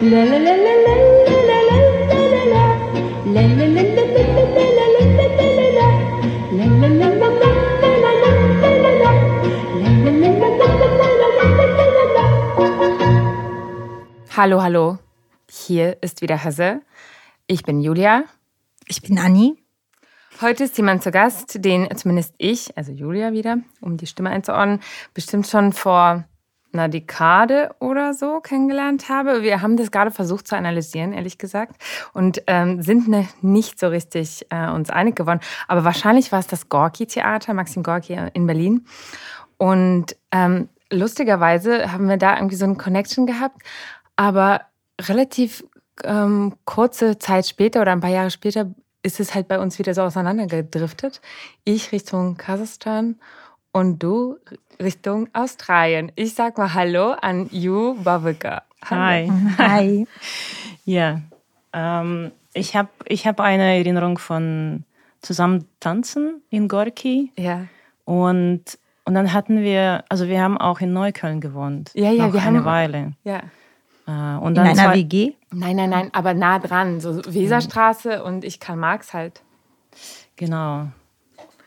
Hallo, hallo. Hier ist wieder Hase. Ich bin Julia. Ich bin Anni. Heute ist jemand zu Gast, den zumindest ich, also Julia wieder, um die Stimme einzuordnen, bestimmt schon vor einer Dekade oder so kennengelernt habe. Wir haben das gerade versucht zu analysieren, ehrlich gesagt, und ähm, sind ne, nicht so richtig äh, uns einig geworden. Aber wahrscheinlich war es das Gorki-Theater, Maxim Gorki in Berlin. Und ähm, lustigerweise haben wir da irgendwie so eine Connection gehabt, aber relativ ähm, kurze Zeit später oder ein paar Jahre später ist es halt bei uns wieder so auseinandergedriftet. Ich Richtung Kasachstan und du Richtung Australien. Ich sag mal Hallo an Yu Bavika. Hi. Hi. ja, ähm, ich habe ich hab eine Erinnerung von zusammen tanzen in Gorki. Ja. Und, und dann hatten wir, also wir haben auch in Neukölln gewohnt. Ja, ja, noch wir eine haben- Weile. Ja. Äh, und In dann einer zwei- WG? Nein, nein, nein, aber nah dran. So Weserstraße und ich Karl Marx halt. Genau.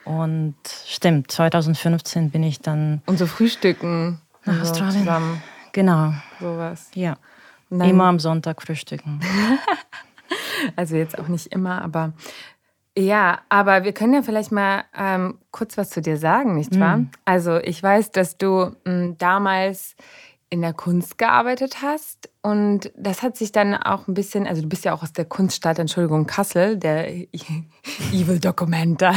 Und stimmt, 2015 bin ich dann Und so Frühstücken. nach so Australien. Zusammen, Genau, sowas. ja. Immer am Sonntag frühstücken. Also jetzt auch nicht immer, aber ja, aber wir können ja vielleicht mal ähm, kurz was zu dir sagen, nicht wahr? Also ich weiß, dass du m, damals in der Kunst gearbeitet hast und das hat sich dann auch ein bisschen, also du bist ja auch aus der Kunststadt, Entschuldigung, Kassel, der Evil Documenta.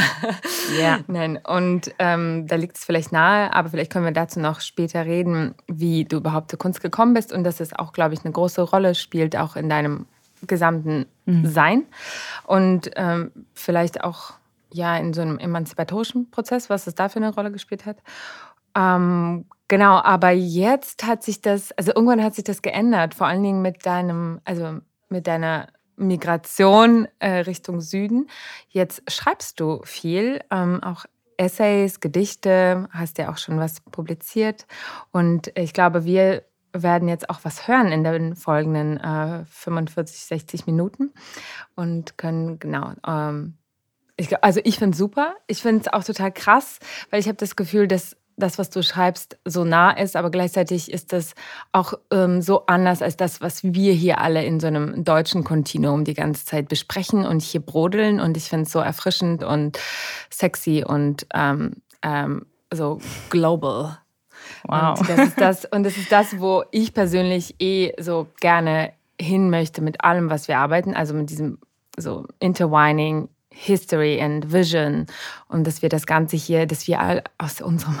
Ja. Nein, und ähm, da liegt es vielleicht nahe, aber vielleicht können wir dazu noch später reden, wie du überhaupt zur Kunst gekommen bist und dass es auch, glaube ich, eine große Rolle spielt, auch in deinem gesamten Sein. Und ähm, vielleicht auch ja in so einem emanzipatorischen Prozess, was es da für eine Rolle gespielt hat. Ähm, genau, aber jetzt hat sich das, also irgendwann hat sich das geändert, vor allen Dingen mit deinem, also mit deiner Migration äh, Richtung Süden. Jetzt schreibst du viel, ähm, auch Essays, Gedichte, hast ja auch schon was publiziert. Und ich glaube, wir werden jetzt auch was hören in den folgenden äh, 45, 60 Minuten und können genau. Ähm, ich, also ich finde es super. Ich finde es auch total krass, weil ich habe das Gefühl, dass das, was du schreibst, so nah ist, aber gleichzeitig ist das auch ähm, so anders als das, was wir hier alle in so einem deutschen Kontinuum die ganze Zeit besprechen und hier brodeln. Und ich finde es so erfrischend und sexy und ähm, ähm, so global. Wow. Und das ist das, und das ist das, wo ich persönlich eh so gerne hin möchte mit allem, was wir arbeiten. Also mit diesem so Intertwining History and Vision und dass wir das Ganze hier, dass wir all aus unserem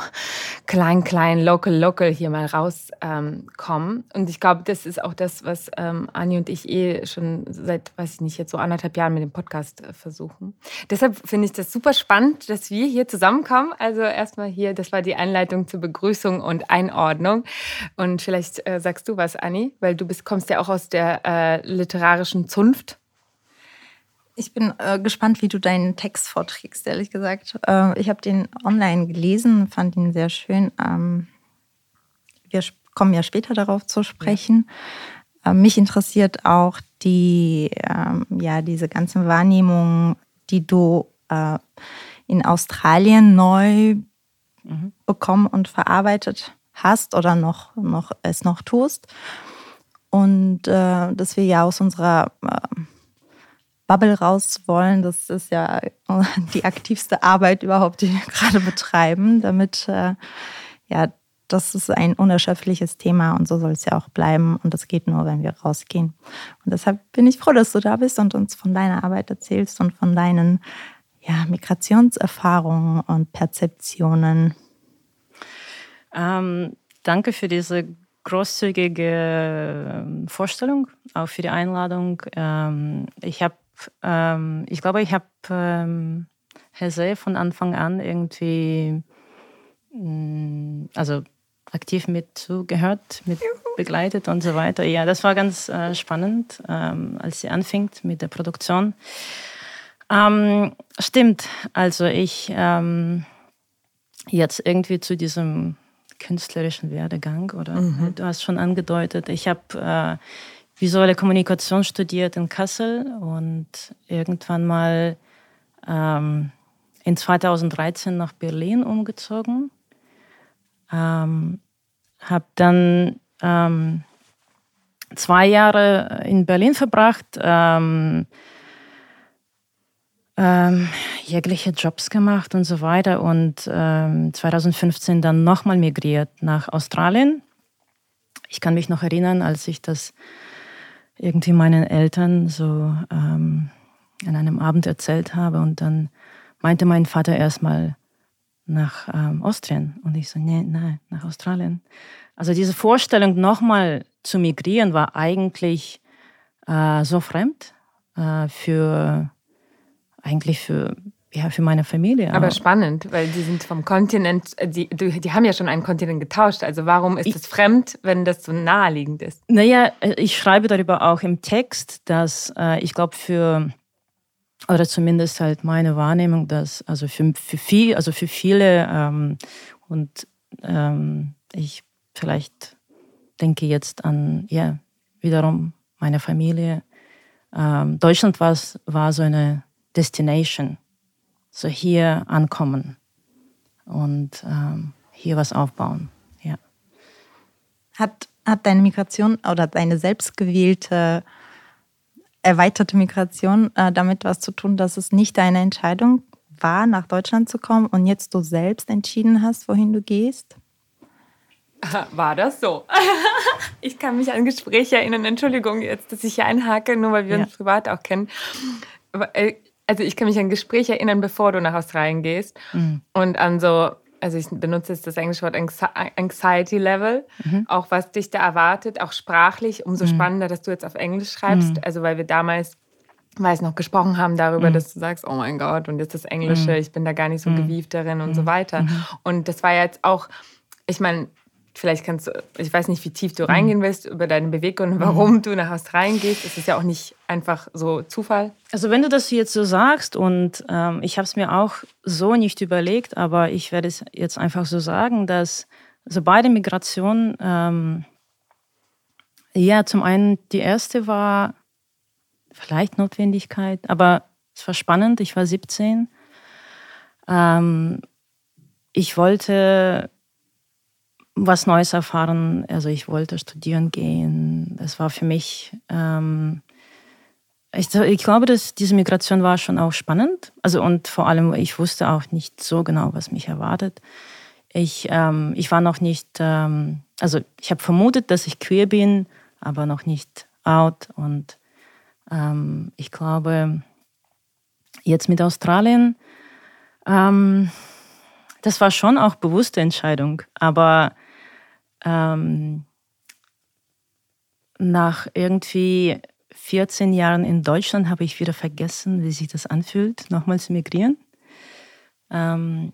kleinen, kleinen Local, Local hier mal rauskommen. Ähm, und ich glaube, das ist auch das, was ähm, Anni und ich eh schon seit, weiß ich nicht, jetzt so anderthalb Jahren mit dem Podcast äh, versuchen. Deshalb finde ich das super spannend, dass wir hier zusammenkommen. Also erstmal hier, das war die Einleitung zur Begrüßung und Einordnung. Und vielleicht äh, sagst du was, Anni, weil du bist, kommst ja auch aus der äh, literarischen Zunft. Ich bin äh, gespannt, wie du deinen Text vorträgst, ehrlich gesagt. Äh, ich habe den online gelesen, fand ihn sehr schön. Ähm, wir kommen ja später darauf zu sprechen. Äh, mich interessiert auch die, ähm, ja, diese ganzen Wahrnehmungen, die du äh, in Australien neu bekommen und verarbeitet hast oder noch, noch es noch tust. Und äh, dass wir ja aus unserer äh, Bubble raus wollen, das ist ja die aktivste Arbeit überhaupt, die wir gerade betreiben, damit äh, ja, das ist ein unerschöpfliches Thema und so soll es ja auch bleiben und das geht nur, wenn wir rausgehen. Und deshalb bin ich froh, dass du da bist und uns von deiner Arbeit erzählst und von deinen ja, Migrationserfahrungen und Perzeptionen. Ähm, danke für diese großzügige ähm, Vorstellung, auch für die Einladung. Ähm, ich habe, ähm, ich glaube, ich habe ähm, Hesse von Anfang an irgendwie, mh, also aktiv mit zugehört, mit begleitet und so weiter. Ja, das war ganz äh, spannend, ähm, als sie anfing mit der Produktion. Ähm, stimmt, also ich ähm, jetzt irgendwie zu diesem künstlerischen Werdegang oder du hast schon angedeutet, ich habe visuelle Kommunikation studiert in Kassel und irgendwann mal ähm, in 2013 nach Berlin umgezogen. Ähm, habe dann ähm, zwei Jahre in Berlin verbracht, ähm, ähm, jegliche Jobs gemacht und so weiter und ähm, 2015 dann nochmal migriert nach Australien. Ich kann mich noch erinnern, als ich das irgendwie meinen Eltern so ähm, an einem Abend erzählt habe und dann meinte mein Vater erstmal nach ähm, Austrien und ich so, nee, nein, nach Australien. Also diese Vorstellung nochmal zu migrieren war eigentlich äh, so fremd äh, für eigentlich für ja, für meine Familie. Aber spannend, weil die sind vom Kontinent, äh, die, die haben ja schon einen Kontinent getauscht. Also warum ist es fremd, wenn das so naheliegend ist? Naja, äh, ich schreibe darüber auch im Text, dass äh, ich glaube für, oder zumindest halt meine Wahrnehmung, dass also für, für, viel, also für viele ähm, und ähm, ich vielleicht denke jetzt an, ja, wiederum meine Familie. Ähm, Deutschland war, war so eine Destination, so hier ankommen und ähm, hier was aufbauen. Ja. Hat, hat deine Migration oder deine selbstgewählte erweiterte Migration äh, damit was zu tun, dass es nicht deine Entscheidung war, nach Deutschland zu kommen und jetzt du selbst entschieden hast, wohin du gehst? War das so? ich kann mich an Gespräche erinnern. Entschuldigung jetzt, dass ich hier einhake, nur weil wir ja. uns privat auch kennen. Also ich kann mich an Gespräche erinnern, bevor du nach Australien gehst mhm. und an so, also ich benutze jetzt das englische Wort Anxiety Level, mhm. auch was dich da erwartet, auch sprachlich. Umso mhm. spannender, dass du jetzt auf Englisch schreibst, mhm. also weil wir damals weiß noch, gesprochen haben darüber, mhm. dass du sagst, oh mein Gott, und jetzt das Englische, mhm. ich bin da gar nicht so gewieft darin und so weiter. Und das war jetzt auch, ich meine, vielleicht kannst du, ich weiß nicht, wie tief du mhm. reingehen willst über deine Beweggründe, warum mhm. du nach Australien gehst. Es ist ja auch nicht einfach so Zufall. Also wenn du das jetzt so sagst und ähm, ich habe es mir auch so nicht überlegt, aber ich werde es jetzt einfach so sagen, dass also beide Migrationen, ähm, ja, zum einen die erste war vielleicht Notwendigkeit, aber es war spannend. Ich war 17. Ähm, ich wollte was Neues erfahren. Also ich wollte studieren gehen. Das war für mich, ähm, ich, ich, glaube, dass diese Migration war schon auch spannend. Also und vor allem, ich wusste auch nicht so genau, was mich erwartet. Ich, ähm, ich war noch nicht, ähm, also ich habe vermutet, dass ich queer bin, aber noch nicht out. Und ähm, ich glaube, jetzt mit Australien, ähm, das war schon auch bewusste Entscheidung. Aber ähm, nach irgendwie 14 Jahren in Deutschland habe ich wieder vergessen, wie sich das anfühlt, nochmal zu migrieren. Ähm,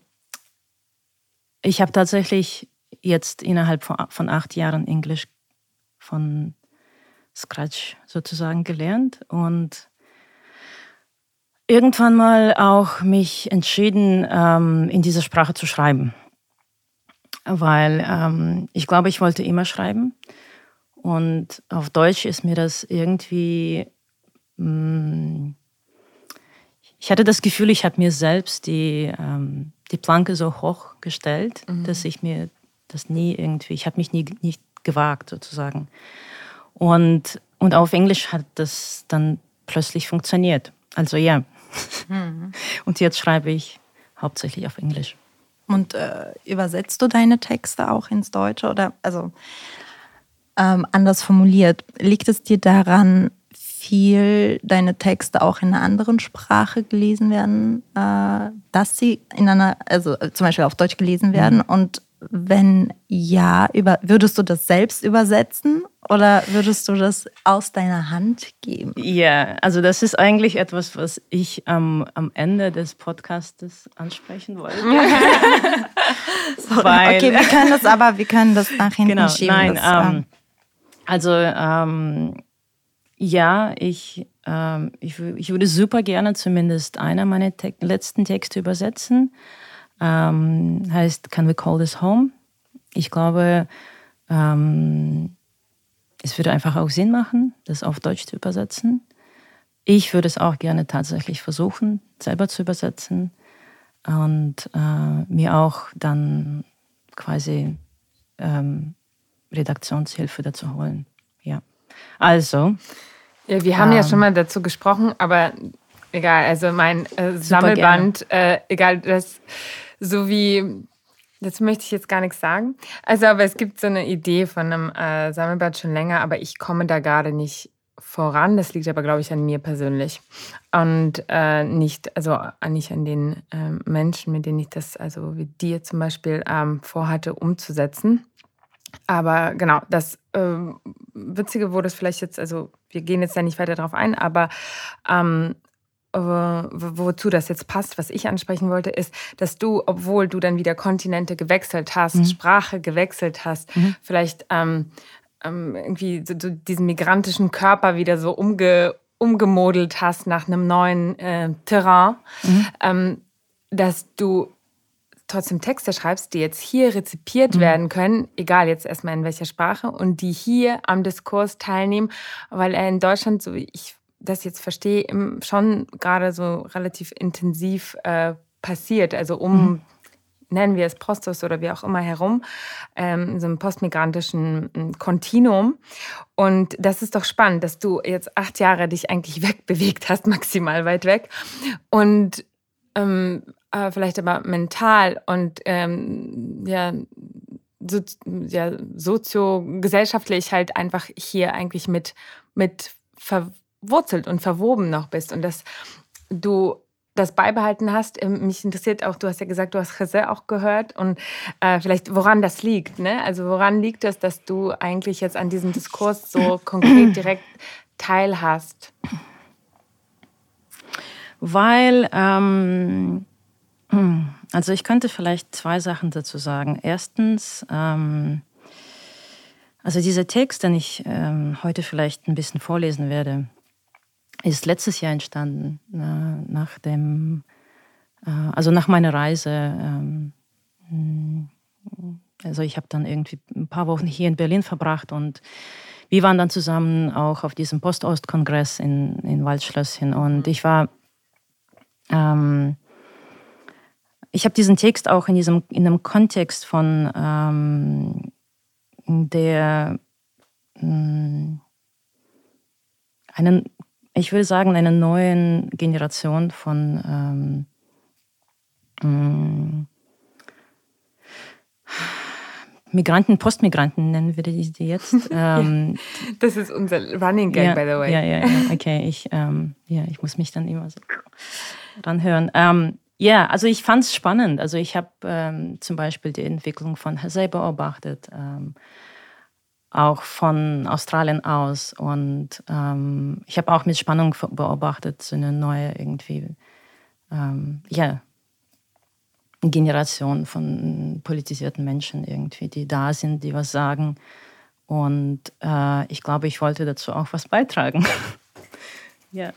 ich habe tatsächlich jetzt innerhalb von, von acht Jahren Englisch von Scratch sozusagen gelernt und irgendwann mal auch mich entschieden, ähm, in dieser Sprache zu schreiben weil ähm, ich glaube, ich wollte immer schreiben. Und auf Deutsch ist mir das irgendwie... Mh, mm, ich hatte das Gefühl, ich habe mir selbst die, ähm, die Planke so hoch gestellt, mhm. dass ich mir das nie irgendwie, ich habe mich nie nicht gewagt sozusagen. Und, und auf Englisch hat das dann plötzlich funktioniert. Also ja. Mhm. Und jetzt schreibe ich hauptsächlich auf Englisch. Und äh, übersetzt du deine Texte auch ins Deutsche oder also ähm, anders formuliert, liegt es dir daran, viel deine Texte auch in einer anderen Sprache gelesen werden, äh, dass sie in einer, also äh, zum Beispiel auf Deutsch gelesen werden mhm. und wenn ja, über, würdest du das selbst übersetzen oder würdest du das aus deiner Hand geben? Ja, also das ist eigentlich etwas, was ich ähm, am Ende des Podcastes ansprechen wollte. Weil, okay, wir können das aber, wir können das nach hinten genau, schieben. Nein, das, ähm, also ähm, ja, ich, ähm, ich, ich würde super gerne zumindest einer meiner te letzten Texte übersetzen ähm, heißt Can We Call This Home? Ich glaube, ähm, es würde einfach auch Sinn machen, das auf Deutsch zu übersetzen. Ich würde es auch gerne tatsächlich versuchen, selber zu übersetzen und äh, mir auch dann quasi ähm, Redaktionshilfe dazu holen. Ja. Also. Ja, wir haben ähm, ja schon mal dazu gesprochen, aber egal, also mein äh, Sammelband, äh, egal, das so wie Dazu möchte ich jetzt gar nichts sagen. Also, aber es gibt so eine Idee von einem äh, Sammelband schon länger, aber ich komme da gerade nicht voran. Das liegt aber, glaube ich, an mir persönlich. Und äh, nicht, also nicht an den äh, Menschen, mit denen ich das, also wie dir zum Beispiel, ähm, vorhatte umzusetzen. Aber genau, das äh, Witzige, wo das vielleicht jetzt, also wir gehen jetzt da nicht weiter drauf ein, aber ähm, wozu das jetzt passt, was ich ansprechen wollte, ist, dass du, obwohl du dann wieder Kontinente gewechselt hast, mhm. Sprache gewechselt hast, mhm. vielleicht ähm, ähm, irgendwie so, so diesen migrantischen Körper wieder so umge, umgemodelt hast nach einem neuen äh, Terrain, mhm. ähm, dass du trotzdem Texte schreibst, die jetzt hier rezipiert mhm. werden können, egal jetzt erstmal in welcher Sprache, und die hier am Diskurs teilnehmen, weil er in Deutschland, so wie ich das jetzt verstehe, schon gerade so relativ intensiv äh, passiert. Also um, mhm. nennen wir es Postos oder wie auch immer herum, ähm, so einem postmigrantischen hm, Kontinuum. Und das ist doch spannend, dass du jetzt acht Jahre dich eigentlich wegbewegt hast, maximal weit weg. Und ähm, äh, vielleicht aber mental und ähm, ja, so, ja, sozio-gesellschaftlich halt einfach hier eigentlich mit, mit ver verwurzelt und verwoben noch bist und dass du das beibehalten hast. Ähm, mich interessiert auch, du hast ja gesagt, du hast Chese auch gehört und äh, vielleicht woran das liegt. Ne? Also woran liegt es, dass du eigentlich jetzt an diesem Diskurs so konkret direkt teilhast? Weil, ähm, also ich könnte vielleicht zwei Sachen dazu sagen. Erstens, ähm, also dieser Text, den ich ähm, heute vielleicht ein bisschen vorlesen werde, ist letztes Jahr entstanden, äh, nach dem, äh, also nach meiner Reise. Ähm, also ich habe dann irgendwie ein paar Wochen hier in Berlin verbracht und wir waren dann zusammen auch auf diesem Post-Ost-Kongress in, in Waldschlösschen und mhm. ich war, ähm, ich habe diesen Text auch in diesem in einem Kontext von ähm, der mh, einen ich würde sagen, einer neuen Generation von ähm, mm, Migranten, Postmigranten nennen wir die jetzt. Ähm, das ist unser Running Gag, ja, by the way. Ja, ja, ja. Okay, ich, ähm, ja, ich muss mich dann immer so ranhören. Ähm, ja, also ich fand es spannend. Also ich habe ähm, zum Beispiel die Entwicklung von Hase beobachtet. Auch von Australien aus. Und ähm, ich habe auch mit Spannung beobachtet, so eine neue irgendwie, ähm, ja, Generation von politisierten Menschen irgendwie, die da sind, die was sagen. Und äh, ich glaube, ich wollte dazu auch was beitragen. ja.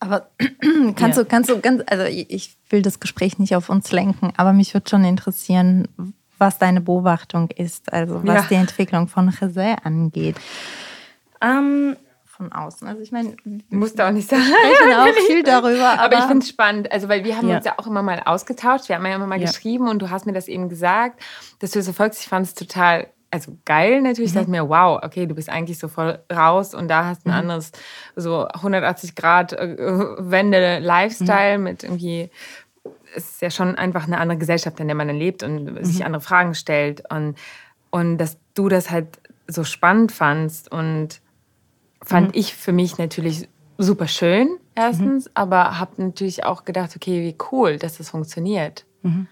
Aber kannst ja. du, kannst du ganz, also ich will das Gespräch nicht auf uns lenken, aber mich würde schon interessieren, was deine Beobachtung ist, also was ja. die Entwicklung von José angeht. Ähm, von außen. Also ich meine, musst du auch nicht sagen. Sprechen auch viel darüber. Aber, aber ich finde es spannend, also weil wir haben ja. uns ja auch immer mal ausgetauscht. Wir haben ja immer mal ja. geschrieben und du hast mir das eben gesagt, dass du so folgst. Ich fand es total also geil natürlich, mhm. dachte mir, wow, okay, du bist eigentlich so voll raus und da hast ein mhm. anderes, so 180 Grad äh, Wende Lifestyle mhm. mit irgendwie es ist ja schon einfach eine andere Gesellschaft, in der man dann lebt und mhm. sich andere Fragen stellt. Und, und dass du das halt so spannend fandst und fand mhm. ich für mich natürlich super schön, erstens, mhm. aber habe natürlich auch gedacht, okay, wie cool, dass das funktioniert. Mhm.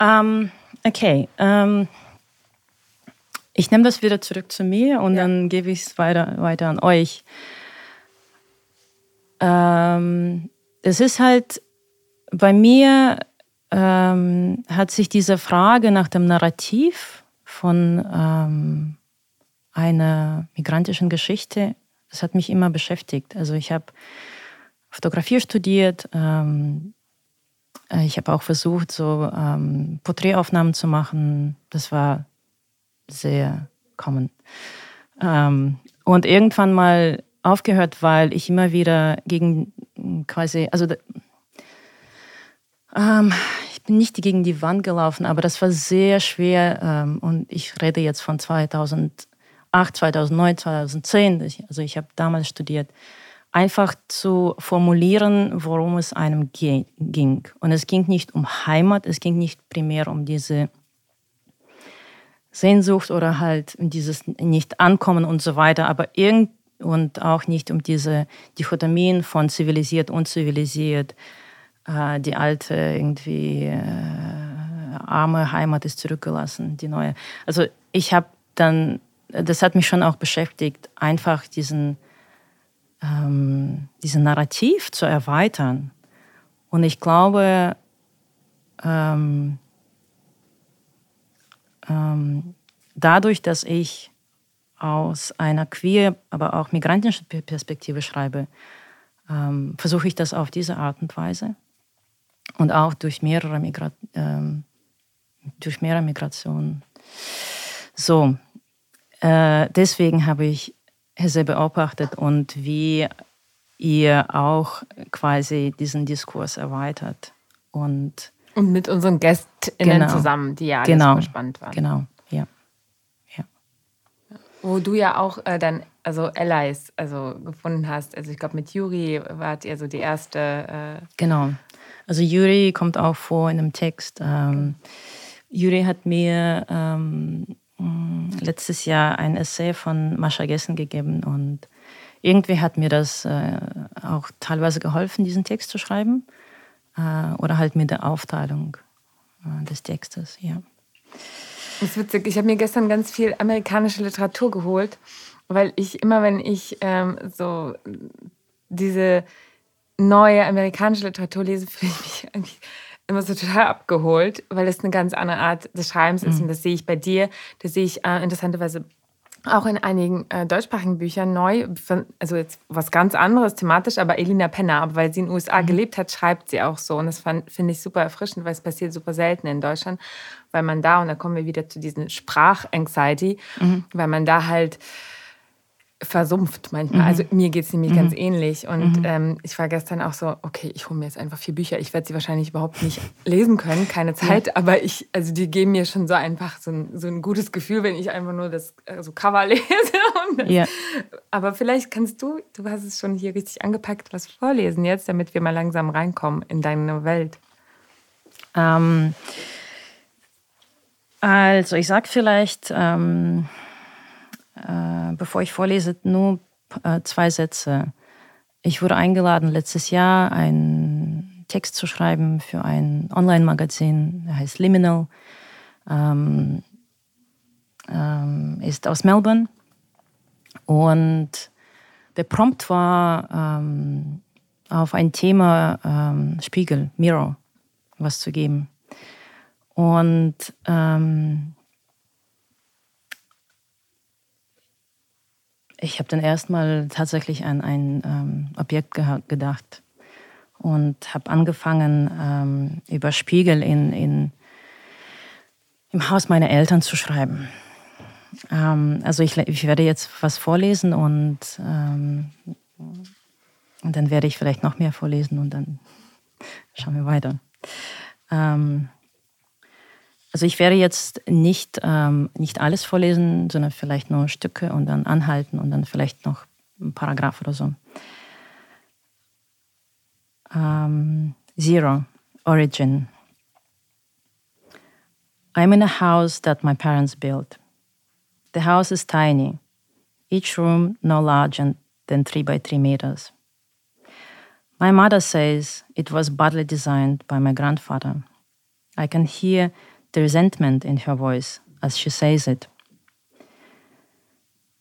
Um, okay. Um, ich nehme das wieder zurück zu mir und ja. dann gebe ich es weiter, weiter an euch. Ähm, es ist halt bei mir ähm, hat sich diese Frage nach dem Narrativ von ähm, einer migrantischen Geschichte, das hat mich immer beschäftigt. Also ich habe Fotografie studiert, ähm, äh, ich habe auch versucht, so ähm, Porträtaufnahmen zu machen. Das war sehr kommen. Ähm, und irgendwann mal aufgehört, weil ich immer wieder gegen quasi, also ähm, ich bin nicht gegen die Wand gelaufen, aber das war sehr schwer ähm, und ich rede jetzt von 2008, 2009, 2010, also ich habe damals studiert, einfach zu formulieren, worum es einem ging. Und es ging nicht um Heimat, es ging nicht primär um diese Sehnsucht oder halt um dieses Nicht-Ankommen und so weiter, aber irgend und auch nicht um diese Dichotomien von zivilisiert, unzivilisiert, äh, die alte irgendwie äh, arme Heimat ist zurückgelassen, die neue. Also ich habe dann, das hat mich schon auch beschäftigt, einfach diesen ähm, diesen Narrativ zu erweitern. Und ich glaube, ähm, ähm, dadurch, dass ich aus einer queer, aber auch migrantischen Perspektive schreibe, ähm, versuche ich das auf diese Art und Weise. Und auch durch mehrere, Migra ähm, durch mehrere Migrationen. So, äh, deswegen habe ich sehr beobachtet und wie ihr auch quasi diesen Diskurs erweitert. Und, und mit unseren GästInnen genau, zusammen, die ja genau, spannend waren. Genau, ja. ja. Wo du ja auch äh, dann, also Allies also gefunden hast. Also ich glaube, mit Juri wart ihr so die erste. Äh genau. Also Juri kommt auch vor in einem Text. Ähm, Juri hat mir ähm, Mm, letztes Jahr ein Essay von Mascha Gessen gegeben und irgendwie hat mir das äh, auch teilweise geholfen, diesen Text zu schreiben äh, oder halt mit der Aufteilung äh, des Textes, ja. Das ist witzig. Ich habe mir gestern ganz viel amerikanische Literatur geholt, weil ich immer, wenn ich ähm, so diese neue amerikanische Literatur lese, fühle ich mich eigentlich immer so total abgeholt, weil das eine ganz andere Art des Schreibens ist. Mhm. Und das sehe ich bei dir. Das sehe ich äh, interessanterweise auch in einigen äh, deutschsprachigen Büchern neu. Also jetzt was ganz anderes thematisch, aber Elina Penner, aber weil sie in den USA mhm. gelebt hat, schreibt sie auch so. Und das finde ich super erfrischend, weil es passiert super selten in Deutschland, weil man da, und da kommen wir wieder zu diesem Sprach-Anxiety, mhm. weil man da halt versumpft manchmal. Mhm. Also mir geht es nämlich mhm. ganz ähnlich. Und mhm. ähm, ich war gestern auch so, okay, ich hole mir jetzt einfach vier Bücher. Ich werde sie wahrscheinlich überhaupt nicht lesen können, keine Zeit. Ja. Aber ich, also die geben mir schon so einfach so ein, so ein gutes Gefühl, wenn ich einfach nur das also Cover lese. Ja. Aber vielleicht kannst du, du hast es schon hier richtig angepackt, was vorlesen jetzt, damit wir mal langsam reinkommen in deine Welt. Ähm, also ich sag vielleicht... Ähm äh, bevor ich vorlese, nur äh, zwei Sätze. Ich wurde eingeladen, letztes Jahr einen Text zu schreiben für ein Online-Magazin, der heißt Liminal. Ähm, ähm, ist aus Melbourne. Und der Prompt war ähm, auf ein Thema ähm, Spiegel, Mirror, was zu geben. Und ähm, Ich habe dann erstmal tatsächlich an ein ähm, Objekt ge gedacht und habe angefangen, ähm, über Spiegel in, in, im Haus meiner Eltern zu schreiben. Ähm, also ich, ich, werde jetzt was vorlesen und, ähm, und dann werde ich vielleicht noch mehr vorlesen und dann schauen wir weiter. Ähm, also ich werde jetzt nicht, ähm, nicht alles vorlesen, sondern vielleicht nur Stücke und dann anhalten und dann vielleicht noch ein Paragraph oder so. Um, zero, origin. I'm in a house that my parents built. The house is tiny, each room no larger than three by three meters. My mother says it was badly designed by my grandfather. I can hear the resentment in her voice as she says it.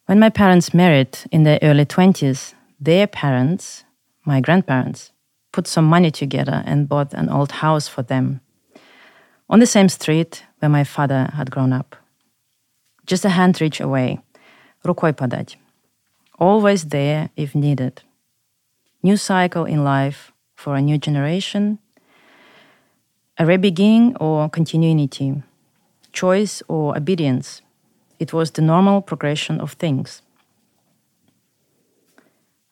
When my parents married in their early 20s, their parents, my grandparents, put some money together and bought an old house for them on the same street where my father had grown up. Just a hand reach away, рукой подать. Always there if needed. New cycle in life for a new generation a rebeginning or continuity, choice or obedience, It was the normal progression of things.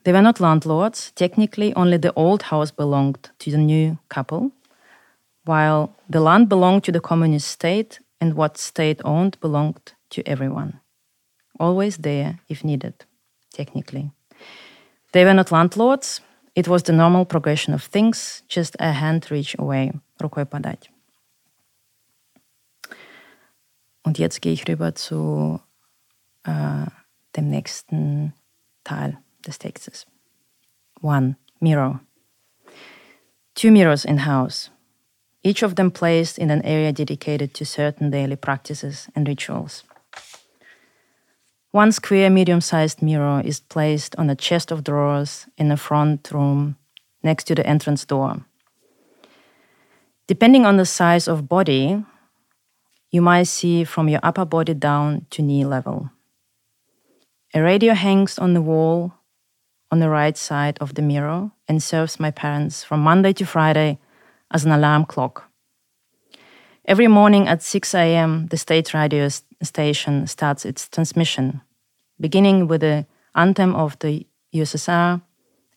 They were not landlords. Technically, only the old house belonged to the new couple, while the land belonged to the communist state and what state owned belonged to everyone. Always there if needed, technically. They were not landlords. It was the normal progression of things, just a hand reach away, рукой подать. Und jetzt gehe ich rüber zu äh, dem nächsten Teil des Textes. One, mirror. Two mirrors in house, each of them placed in an area dedicated to certain daily practices and rituals. One square, medium sized mirror is placed on a chest of drawers in the front room next to the entrance door. Depending on the size of body, you might see from your upper body down to knee level. A radio hangs on the wall on the right side of the mirror and serves my parents from Monday to Friday as an alarm clock. Every morning at 6 a.m., the state radio station starts its transmission, beginning with the anthem of the USSR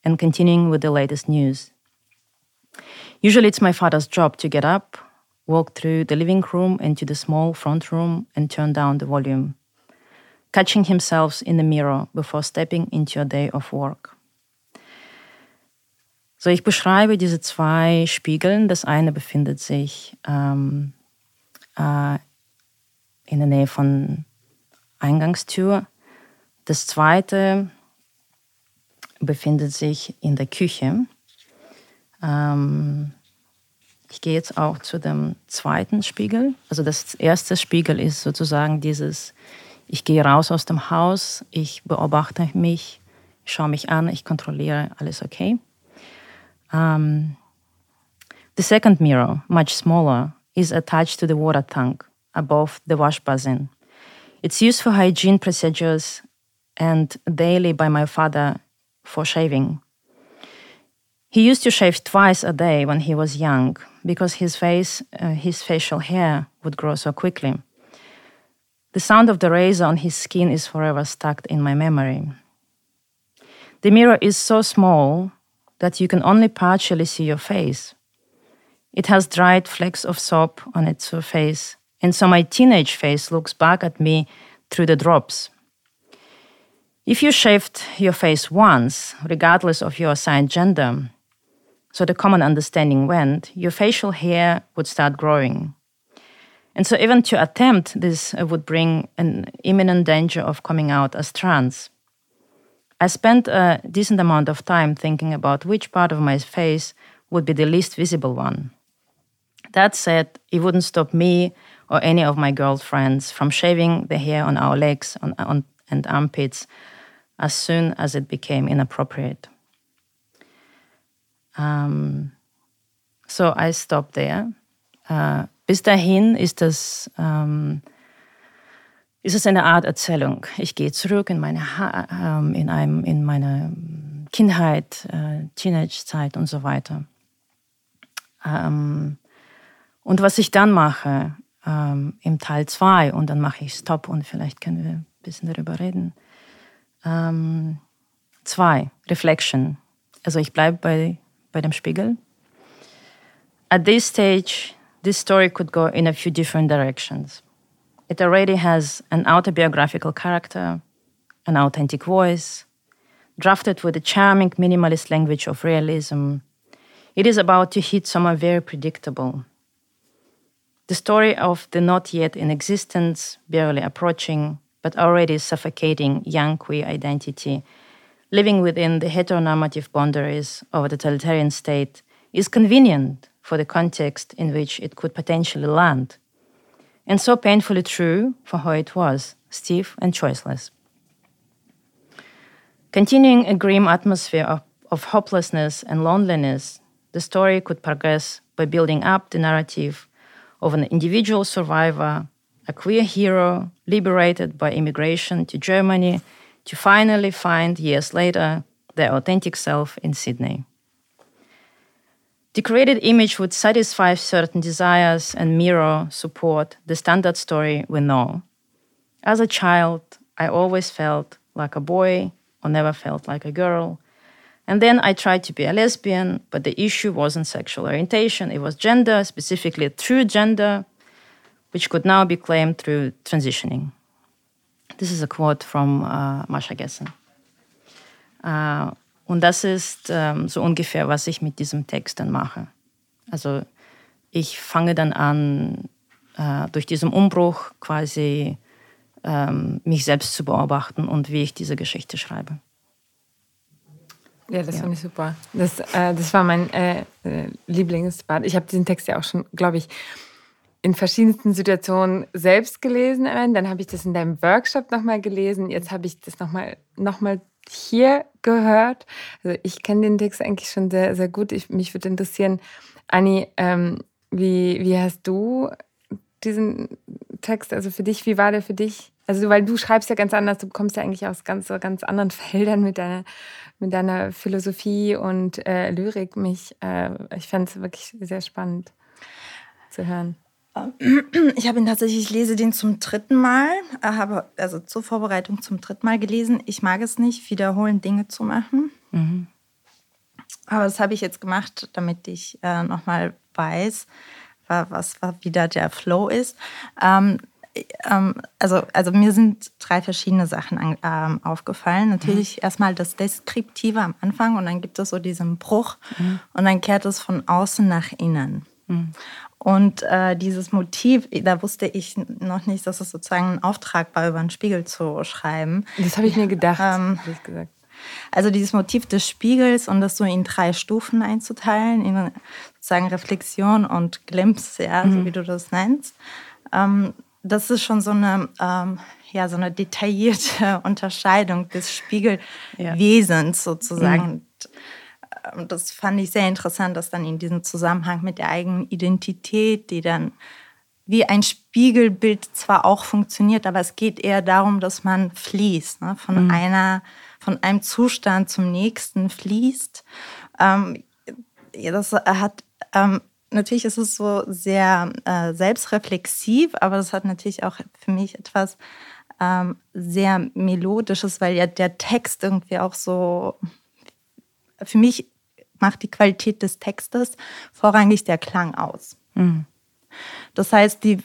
and continuing with the latest news. Usually, it's my father's job to get up, walk through the living room into the small front room, and turn down the volume catching himself in the mirror before stepping into a day of work. So, ich beschreibe diese zwei Spiegeln. Das eine befindet sich ähm, äh, in der Nähe von Eingangstür. Das zweite befindet sich in der Küche. Ähm, ich gehe jetzt auch zu dem zweiten Spiegel. Also das erste Spiegel ist sozusagen dieses ich gehe raus aus dem Haus, ich beobachte mich, schaue mich an, ich kontrolliere, alles okay. Um, the second mirror, much smaller, is attached to the water tank above the wash basin. It's used for hygiene procedures and daily by my father for shaving. He used to shave twice a day when he was young because his face, uh, his facial hair would grow so quickly. The sound of the razor on his skin is forever stuck in my memory. The mirror is so small that you can only partially see your face. It has dried flecks of soap on its surface, and so my teenage face looks back at me through the drops. If you shaved your face once, regardless of your assigned gender, so the common understanding went, your facial hair would start growing. And so, even to attempt this would bring an imminent danger of coming out as trans. I spent a decent amount of time thinking about which part of my face would be the least visible one. That said, it wouldn't stop me or any of my girlfriends from shaving the hair on our legs on, on, and armpits as soon as it became inappropriate. Um, so I stopped there. Uh, Bis dahin ist das, ähm, ist es eine Art Erzählung. Ich gehe zurück in meine, ha ähm, in einem, in meine Kindheit, äh, Teenagezeit und so weiter. Ähm, und was ich dann mache ähm, im Teil 2, und dann mache ich Stop und vielleicht können wir ein bisschen darüber reden. Ähm, zwei, Reflection. Also ich bleibe bei, bei dem Spiegel. At this stage, this story could go in a few different directions. It already has an autobiographical character, an authentic voice, drafted with a charming minimalist language of realism. It is about to hit somewhere very predictable. The story of the not yet in existence, barely approaching, but already suffocating young queer identity, living within the heteronormative boundaries of a totalitarian state, is convenient for the context in which it could potentially land, and so painfully true for how it was, stiff and choiceless. Continuing a grim atmosphere of, of hopelessness and loneliness, the story could progress by building up the narrative of an individual survivor, a queer hero liberated by immigration to Germany to finally find, years later, their authentic self in Sydney. The created image would satisfy certain desires and mirror support the standard story we know. As a child, I always felt like a boy or never felt like a girl. And then I tried to be a lesbian, but the issue wasn't sexual orientation, it was gender, specifically true gender, which could now be claimed through transitioning. This is a quote from uh, Masha Gessen. Uh, und das ist ähm, so ungefähr, was ich mit diesem Text dann mache. Also ich fange dann an, äh, durch diesen Umbruch quasi ähm, mich selbst zu beobachten und wie ich diese Geschichte schreibe. Ja, das ja. fand ich super. Das, äh, das war mein äh, Lieblingsbad. Ich habe diesen Text ja auch schon, glaube ich, in verschiedensten Situationen selbst gelesen. Dann habe ich das in deinem Workshop nochmal gelesen. Jetzt habe ich das nochmal noch mal hier gehört. Also ich kenne den Text eigentlich schon sehr, sehr gut. Ich, mich würde interessieren, Anni, ähm, wie, wie hast du diesen Text, also für dich, wie war der für dich? Also, weil du schreibst ja ganz anders, du kommst ja eigentlich aus ganz, ganz anderen Feldern mit deiner, mit deiner Philosophie und äh, Lyrik. Mich, äh, ich fand es wirklich sehr spannend zu hören. Ich habe ihn tatsächlich, ich lese den zum dritten Mal, habe also zur Vorbereitung zum dritten Mal gelesen. Ich mag es nicht, wiederholen Dinge zu machen. Mhm. Aber das habe ich jetzt gemacht, damit ich äh, nochmal weiß, was, was wieder der Flow ist. Ähm, ähm, also, also mir sind drei verschiedene Sachen an, ähm, aufgefallen. Natürlich mhm. erstmal das Deskriptive am Anfang und dann gibt es so diesen Bruch mhm. und dann kehrt es von außen nach innen. Mhm. Und äh, dieses Motiv, da wusste ich noch nicht, dass es sozusagen ein Auftrag war, über einen Spiegel zu schreiben. Das habe ich mir gedacht, ähm, ich gesagt. Also dieses Motiv des Spiegels und das so in drei Stufen einzuteilen, in sozusagen Reflexion und Glimpse, ja, mhm. so wie du das nennst. Ähm, das ist schon so eine, ähm, ja, so eine detaillierte Unterscheidung des Spiegelwesens ja. sozusagen. Mhm. Und das fand ich sehr interessant, dass dann in diesem Zusammenhang mit der eigenen Identität, die dann wie ein Spiegelbild zwar auch funktioniert, aber es geht eher darum, dass man fließt, ne? von mhm. einer, von einem Zustand zum nächsten fließt. Ähm, das hat ähm, natürlich ist es so sehr äh, selbstreflexiv, aber das hat natürlich auch für mich etwas ähm, sehr Melodisches, weil ja der Text irgendwie auch so, für mich macht die Qualität des Textes vorrangig der Klang aus. Mhm. Das heißt, die,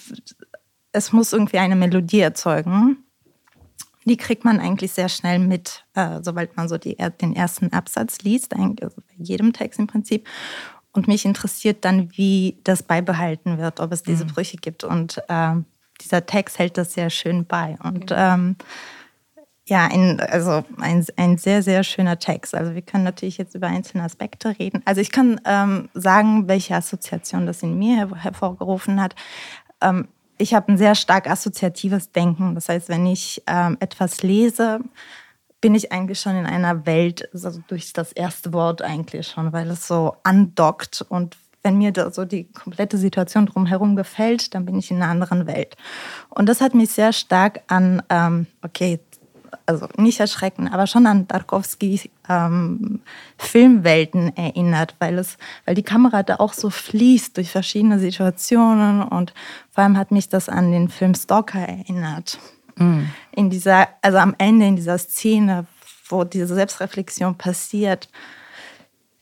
es muss irgendwie eine Melodie erzeugen. Die kriegt man eigentlich sehr schnell mit, äh, sobald man so die, den ersten Absatz liest, eigentlich, also bei jedem Text im Prinzip. Und mich interessiert dann, wie das beibehalten wird, ob es diese mhm. Brüche gibt. Und äh, dieser Text hält das sehr schön bei. Und ähm, ja, ein, also ein, ein sehr, sehr schöner Text. Also wir können natürlich jetzt über einzelne Aspekte reden. Also ich kann ähm, sagen, welche Assoziation das in mir hervorgerufen hat. Ähm, ich habe ein sehr stark assoziatives Denken. Das heißt, wenn ich ähm, etwas lese, bin ich eigentlich schon in einer Welt, also durch das erste Wort eigentlich schon, weil es so andockt und wenn mir da so die komplette Situation drumherum gefällt, dann bin ich in einer anderen Welt. Und das hat mich sehr stark an, ähm, okay, also nicht erschrecken, aber schon an Tarkovskis ähm, Filmwelten erinnert, weil es, weil die Kamera da auch so fließt durch verschiedene Situationen und vor allem hat mich das an den Film Stalker erinnert. Mhm. In dieser, also am Ende in dieser Szene, wo diese Selbstreflexion passiert.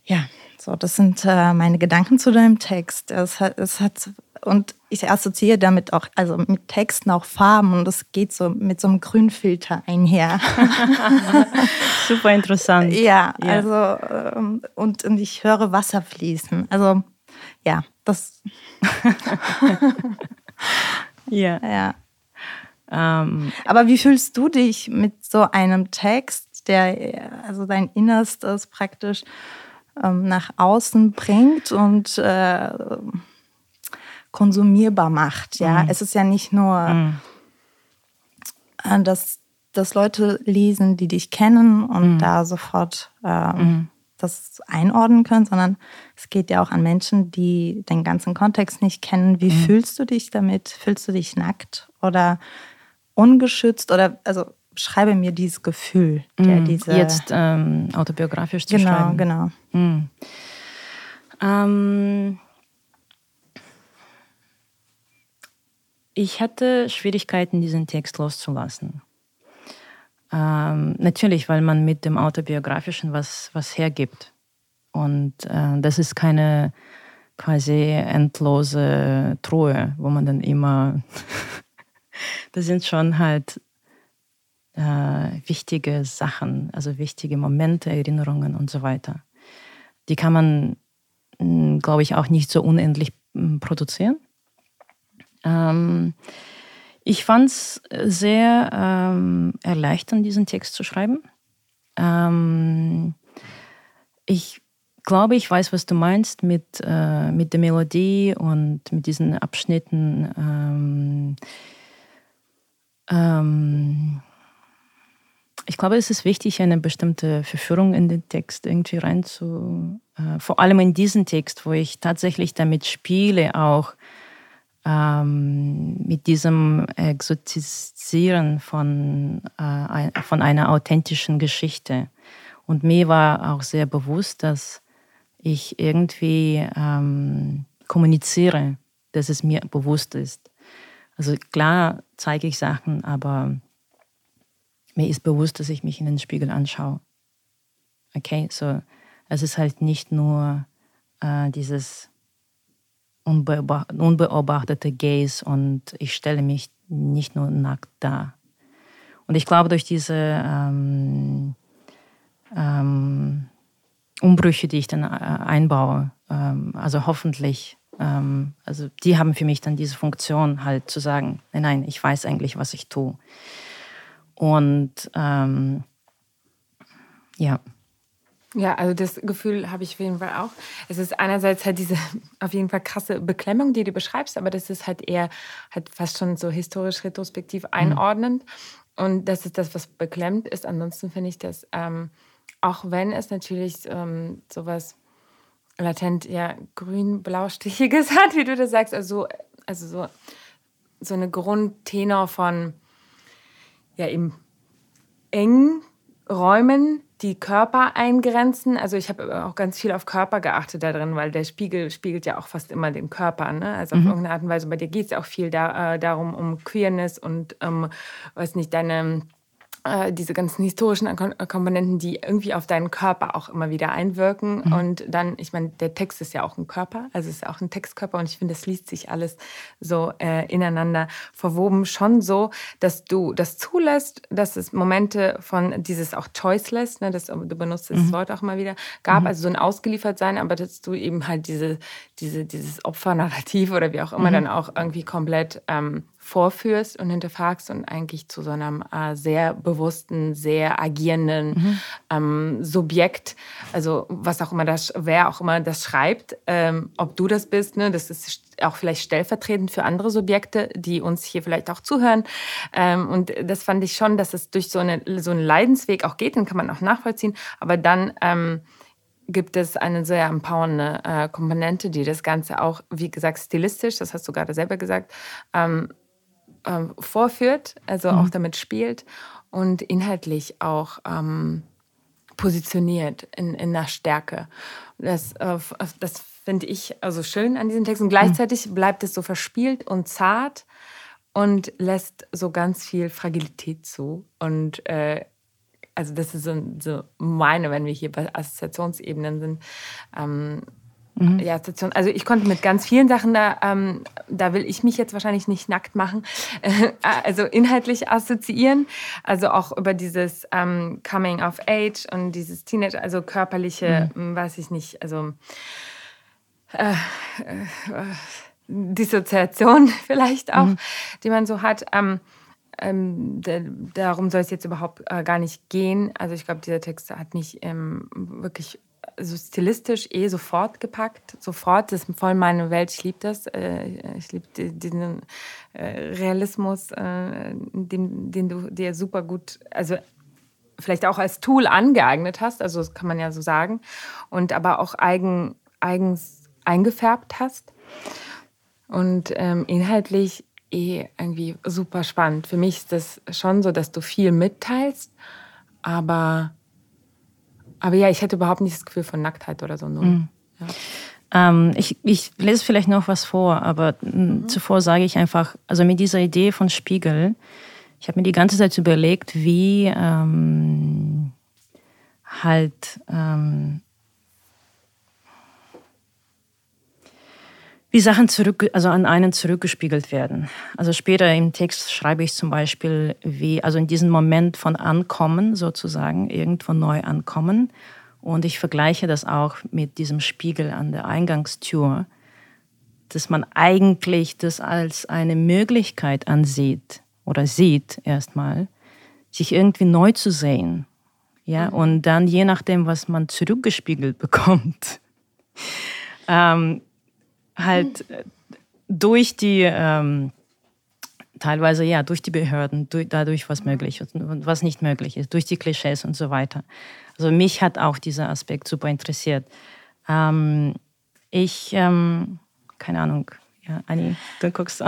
Ja, so, das sind äh, meine Gedanken zu deinem Text. Es hat, es hat, und ich assoziiere damit auch, also mit Texten auch Farben und das geht so mit so einem Grünfilter einher. Super interessant. Ja, ja. also, ähm, und, und ich höre Wasser fließen. Also, ja, das. ja. Ja. Ähm, Aber wie fühlst du dich mit so einem Text, der also dein Innerstes praktisch ähm, nach außen bringt und äh, konsumierbar macht? Ja, mhm. es ist ja nicht nur, mhm. äh, dass, dass Leute lesen, die dich kennen und mhm. da sofort äh, mhm. das einordnen können, sondern es geht ja auch an Menschen, die den ganzen Kontext nicht kennen. Wie mhm. fühlst du dich damit? Fühlst du dich nackt oder ungeschützt oder also schreibe mir dieses Gefühl, der mm, diese jetzt ähm, autobiografisch zu genau, schreiben. Genau, genau. Ähm, ich hatte Schwierigkeiten, diesen Text loszulassen. Ähm, natürlich, weil man mit dem Autobiografischen was, was hergibt. Und äh, das ist keine quasi endlose Truhe, wo man dann immer, das sind schon halt äh, wichtige Sachen, also wichtige Momente, Erinnerungen und so weiter. Die kann man, hm, glaube ich, auch nicht so unendlich hm, produzieren. Ähm, ich fand es sehr ähm, erleichternd, diesen Text zu schreiben. Ähm, ich glaube, ich weiß, was du meinst mit, äh, mit der Melodie und mit diesen Abschnitten. Ähm, ähm, ich glaube, es ist wichtig, eine bestimmte Verführung in den Text irgendwie rein zu, äh, vor allem in diesen Text, wo ich tatsächlich damit spiele, auch ähm, mit diesem Exotisieren von, äh, von einer authentischen Geschichte. Und mir war auch sehr bewusst, dass ich irgendwie ähm, kommuniziere, dass es mir bewusst ist. Also klar zeige ich Sachen, aber mir ist bewusst, dass ich mich in den Spiegel anschaue. Okay, so es ist halt nicht nur äh, dieses unbeobachtete Gaze und ich stelle mich nicht nur nackt da. Und ich glaube, durch diese ähm, ähm, Umbrüche, die ich dann äh, einbaue, ähm, also hoffentlich, ähm, also die haben für mich dann diese Funktion halt zu sagen, nein, nein, ich weiß eigentlich, was ich tue. Und ähm, ja. Ja, also das Gefühl habe ich auf jeden Fall auch. Es ist einerseits halt diese auf jeden Fall krasse Beklemmung, die du beschreibst, aber das ist halt eher halt fast schon so historisch retrospektiv mhm. einordnend. Mhm. Und das ist das, was beklemmt ist. Ansonsten finde ich das, ähm, auch wenn es natürlich ähm, sowas latent ja grün-blau-stichiges hat, wie du das sagst, also, also so, so eine Grundtenor von ja eben engen Räumen, die Körper eingrenzen. Also ich habe auch ganz viel auf Körper geachtet da drin, weil der Spiegel spiegelt ja auch fast immer den Körper. Ne? Also auf mhm. irgendeine Art und Weise. Bei dir geht es ja auch viel da, äh, darum, um Queerness und, ähm, weiß nicht, deine äh, diese ganzen historischen Komponenten, die irgendwie auf deinen Körper auch immer wieder einwirken. Mhm. Und dann, ich meine, der Text ist ja auch ein Körper, also es ist auch ein Textkörper und ich finde, das liest sich alles so äh, ineinander verwoben. Schon so, dass du das zulässt, dass es Momente von dieses auch choiceless, ne, das, du benutzt das mhm. Wort auch mal wieder, gab, mhm. also so ein Ausgeliefertsein, aber dass du eben halt diese, diese, dieses Opfernarrativ oder wie auch immer mhm. dann auch irgendwie komplett ähm, vorführst und hinterfragst und eigentlich zu so einem äh, sehr bewussten, sehr agierenden mhm. ähm, Subjekt, also was auch immer das, wer auch immer das schreibt, ähm, ob du das bist, ne, das ist auch vielleicht stellvertretend für andere Subjekte, die uns hier vielleicht auch zuhören. Ähm, und das fand ich schon, dass es durch so, eine, so einen Leidensweg auch geht, den kann man auch nachvollziehen, aber dann ähm, gibt es eine sehr empowernde äh, Komponente, die das Ganze auch, wie gesagt, stilistisch, das hast du gerade selber gesagt, ähm, ähm, vorführt, also mhm. auch damit spielt und inhaltlich auch ähm, positioniert in, in der Stärke. Das, äh, das finde ich also schön an diesem Text. Und gleichzeitig mhm. bleibt es so verspielt und zart und lässt so ganz viel Fragilität zu. Und äh, also das ist so, so, meine, wenn wir hier bei Assoziationsebenen sind, ähm, Mhm. Ja, Station. Also ich konnte mit ganz vielen Sachen da, ähm, da will ich mich jetzt wahrscheinlich nicht nackt machen, also inhaltlich assoziieren. Also auch über dieses ähm, Coming of Age und dieses Teenage, also körperliche, mhm. weiß ich nicht, also äh, äh, Dissoziation vielleicht auch, mhm. die man so hat. Ähm, ähm, darum soll es jetzt überhaupt äh, gar nicht gehen. Also ich glaube, dieser Text hat mich ähm, wirklich so stilistisch eh sofort gepackt. Sofort, das ist voll meine Welt. Ich liebe das. Äh, ich liebe diesen äh, Realismus, äh, den, den du dir super gut, also vielleicht auch als Tool angeeignet hast. Also das kann man ja so sagen. Und aber auch eigen, eigens eingefärbt hast. Und ähm, inhaltlich eh irgendwie super spannend. Für mich ist das schon so, dass du viel mitteilst, aber aber ja, ich hätte überhaupt nicht das Gefühl von Nacktheit oder so. Null. Mhm. Ja. Ähm, ich, ich lese vielleicht noch was vor, aber mhm. zuvor sage ich einfach, also mit dieser Idee von Spiegel, ich habe mir die ganze Zeit überlegt, wie ähm, halt ähm, wie Sachen zurück, also an einen zurückgespiegelt werden. Also später im Text schreibe ich zum Beispiel, wie, also in diesem Moment von Ankommen sozusagen, irgendwo neu ankommen. Und ich vergleiche das auch mit diesem Spiegel an der Eingangstür, dass man eigentlich das als eine Möglichkeit ansieht oder sieht erstmal, sich irgendwie neu zu sehen. Ja, mhm. und dann je nachdem, was man zurückgespiegelt bekommt, ähm, halt äh, durch die, ähm, teilweise ja, durch die Behörden, durch, dadurch, was möglich ist und was nicht möglich ist, durch die Klischees und so weiter. Also mich hat auch dieser Aspekt super interessiert. Ähm, ich, ähm, keine Ahnung, ja, Anni, du guckst.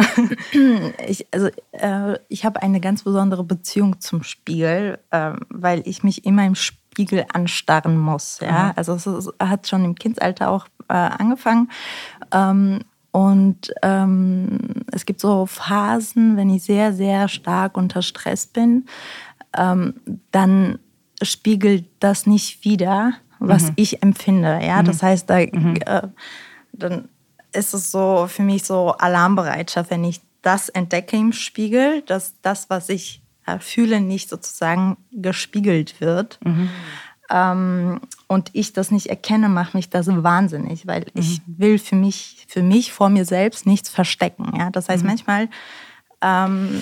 ich, also, äh, ich habe eine ganz besondere Beziehung zum Spiegel, äh, weil ich mich immer im Spiegel anstarren muss. Ja? Mhm. Also es, es, hat schon im Kindsalter auch äh, angefangen. Ähm, und ähm, es gibt so Phasen, wenn ich sehr, sehr stark unter Stress bin, ähm, dann spiegelt das nicht wieder, was mhm. ich empfinde. Ja, mhm. das heißt, da, mhm. äh, dann ist es so für mich so Alarmbereitschaft, wenn ich das entdecke im Spiegel, dass das, was ich äh, fühle, nicht sozusagen gespiegelt wird. Mhm ähm, und ich das nicht erkenne, macht mich das wahnsinnig, weil mhm. ich will für mich, für mich vor mir selbst nichts verstecken. Ja? Das heißt, mhm. manchmal ähm,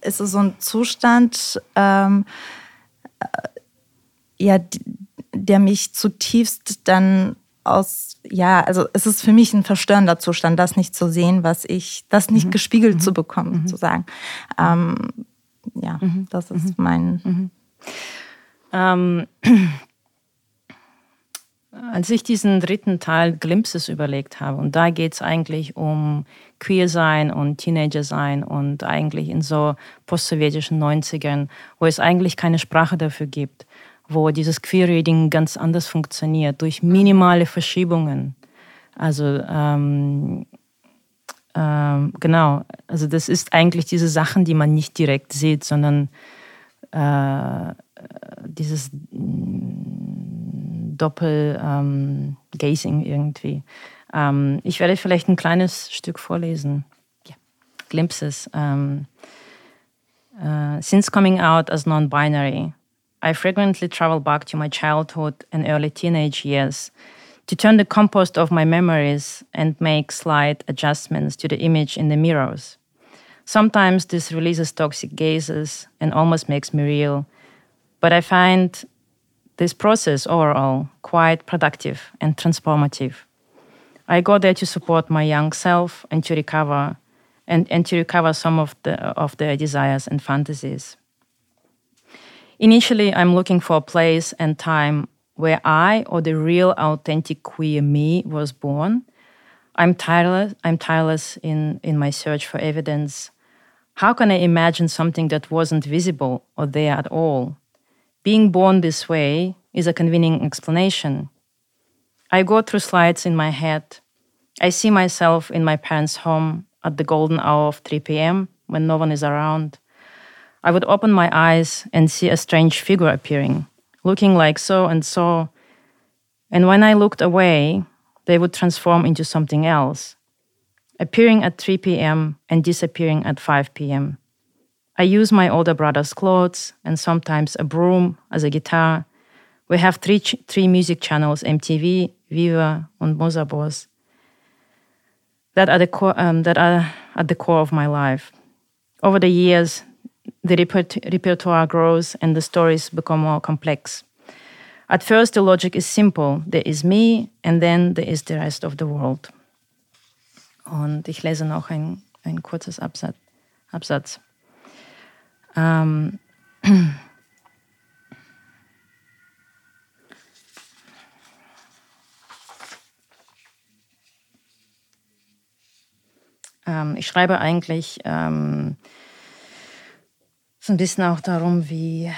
ist es so ein Zustand, ähm, äh, ja, der mich zutiefst dann aus, ja, also es ist für mich ein verstörender Zustand, das nicht zu sehen, was ich, das nicht mhm. gespiegelt mhm. zu bekommen, mhm. sozusagen. Ähm, ja, mhm. das ist mein. Ähm, als ich diesen dritten Teil Glimpses überlegt habe, und da geht es eigentlich um Queer-Sein und Teenager-Sein und eigentlich in so post-sowjetischen 90ern, wo es eigentlich keine Sprache dafür gibt, wo dieses Queer-Reading ganz anders funktioniert, durch minimale Verschiebungen. Also ähm, ähm, genau, also das ist eigentlich diese Sachen, die man nicht direkt sieht, sondern äh, dieses mm, Doppel-Gazing ähm, irgendwie. Ähm, ich werde vielleicht ein kleines Stück vorlesen. Yeah. Glimpses. Um, uh, since coming out as non-binary, I frequently travel back to my childhood and early teenage years to turn the compost of my memories and make slight adjustments to the image in the mirrors. Sometimes this releases toxic gazes and almost makes me real, but I find this process overall quite productive and transformative. I go there to support my young self and to recover and, and to recover some of the of their desires and fantasies. Initially, I'm looking for a place and time where I or the real authentic queer me was born. I'm tireless, I'm tireless in, in my search for evidence. How can I imagine something that wasn't visible or there at all? Being born this way is a convenient explanation. I go through slides in my head. I see myself in my parents' home at the golden hour of 3 p.m. when no one is around. I would open my eyes and see a strange figure appearing, looking like so and so. And when I looked away, they would transform into something else, appearing at 3 p.m. and disappearing at 5 p.m. I use my older brother's clothes and sometimes a broom as a guitar. We have three, three music channels MTV, Viva, and Mozabos that are, the core, um, that are at the core of my life. Over the years, the repertoire grows and the stories become more complex. At first, the logic is simple. There is me and then there is the rest of the world. Und ich lese noch ein, ein kurzes Absatz. Absatz. Ähm, ähm, ich schreibe eigentlich ähm, so ein bisschen auch darum, wie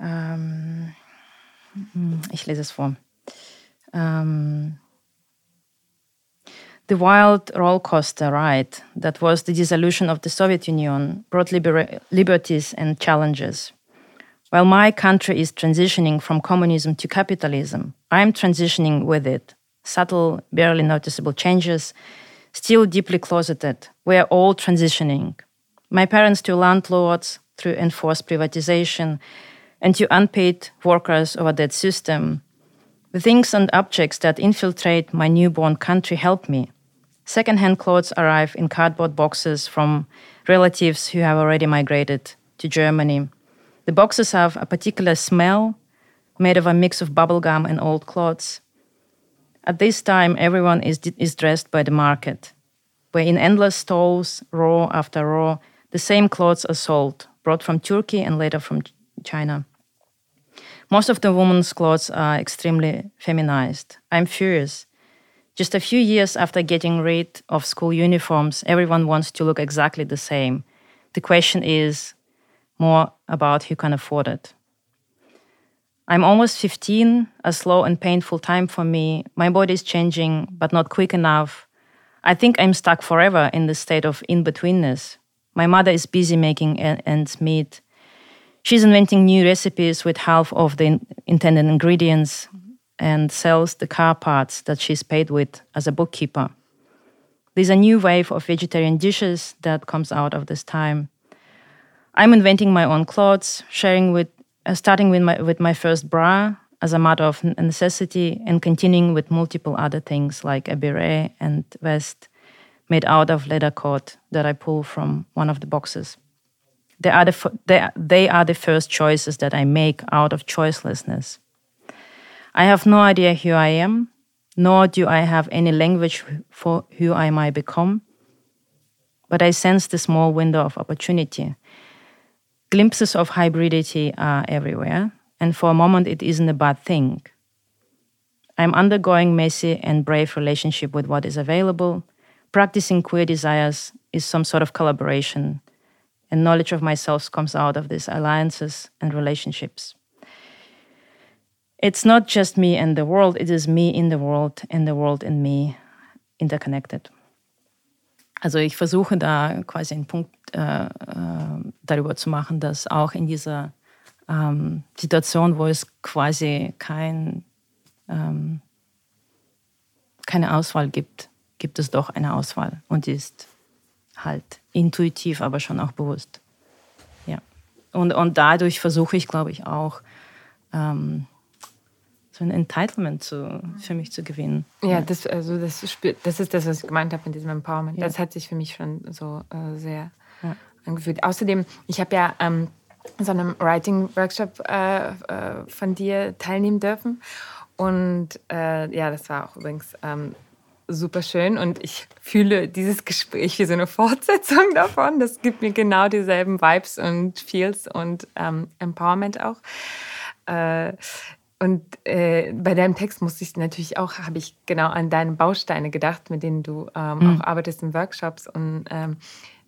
ähm, ich lese es vor. Ähm, The wild roller coaster ride that was the dissolution of the Soviet Union brought liber liberties and challenges. While my country is transitioning from communism to capitalism, I'm transitioning with it. Subtle, barely noticeable changes, still deeply closeted. We are all transitioning. My parents to landlords through enforced privatization, and to unpaid workers over that system. The things and objects that infiltrate my newborn country help me. Secondhand clothes arrive in cardboard boxes from relatives who have already migrated to Germany. The boxes have a particular smell, made of a mix of bubblegum and old clothes. At this time, everyone is, is dressed by the market, where in endless stalls, row after row, the same clothes are sold, brought from Turkey and later from China. Most of the women's clothes are extremely feminized. I'm furious. Just a few years after getting rid of school uniforms, everyone wants to look exactly the same. The question is more about who can afford it. I'm almost 15, a slow and painful time for me. My body is changing, but not quick enough. I think I'm stuck forever in the state of in betweenness. My mother is busy making ends meet. She's inventing new recipes with half of the intended ingredients and sells the car parts that she's paid with as a bookkeeper. There's a new wave of vegetarian dishes that comes out of this time. I'm inventing my own clothes, sharing with, uh, starting with my with my first bra as a matter of necessity, and continuing with multiple other things like a beret and vest made out of leather coat that I pull from one of the boxes. They are the, they, they are the first choices that I make out of choicelessness. I have no idea who I am, nor do I have any language for who I might become, but I sense the small window of opportunity. Glimpses of hybridity are everywhere, and for a moment it isn't a bad thing. I'm undergoing messy and brave relationship with what is available, practicing queer desires is some sort of collaboration, and knowledge of myself comes out of these alliances and relationships. It's not just me and the world, it is me in the world and the world in me interconnected. Also ich versuche da quasi einen Punkt äh, äh, darüber zu machen, dass auch in dieser ähm, Situation, wo es quasi kein, ähm, keine Auswahl gibt, gibt es doch eine Auswahl und die ist halt intuitiv, aber schon auch bewusst. Ja. Und, und dadurch versuche ich, glaube ich, auch ähm, so ein Entitlement zu, für mich zu gewinnen. Ja, das, also das, das ist das, was ich gemeint habe mit diesem Empowerment. Ja. Das hat sich für mich schon so äh, sehr ja. angefühlt. Außerdem, ich habe ja ähm, so einem Writing-Workshop äh, äh, von dir teilnehmen dürfen. Und äh, ja, das war auch übrigens ähm, super schön und ich fühle dieses Gespräch wie so eine Fortsetzung davon. Das gibt mir genau dieselben Vibes und Feels und ähm, Empowerment auch. Äh, und äh, bei deinem Text musste ich natürlich auch, habe ich genau an deine Bausteine gedacht, mit denen du ähm, mhm. auch arbeitest in Workshops. Und ähm,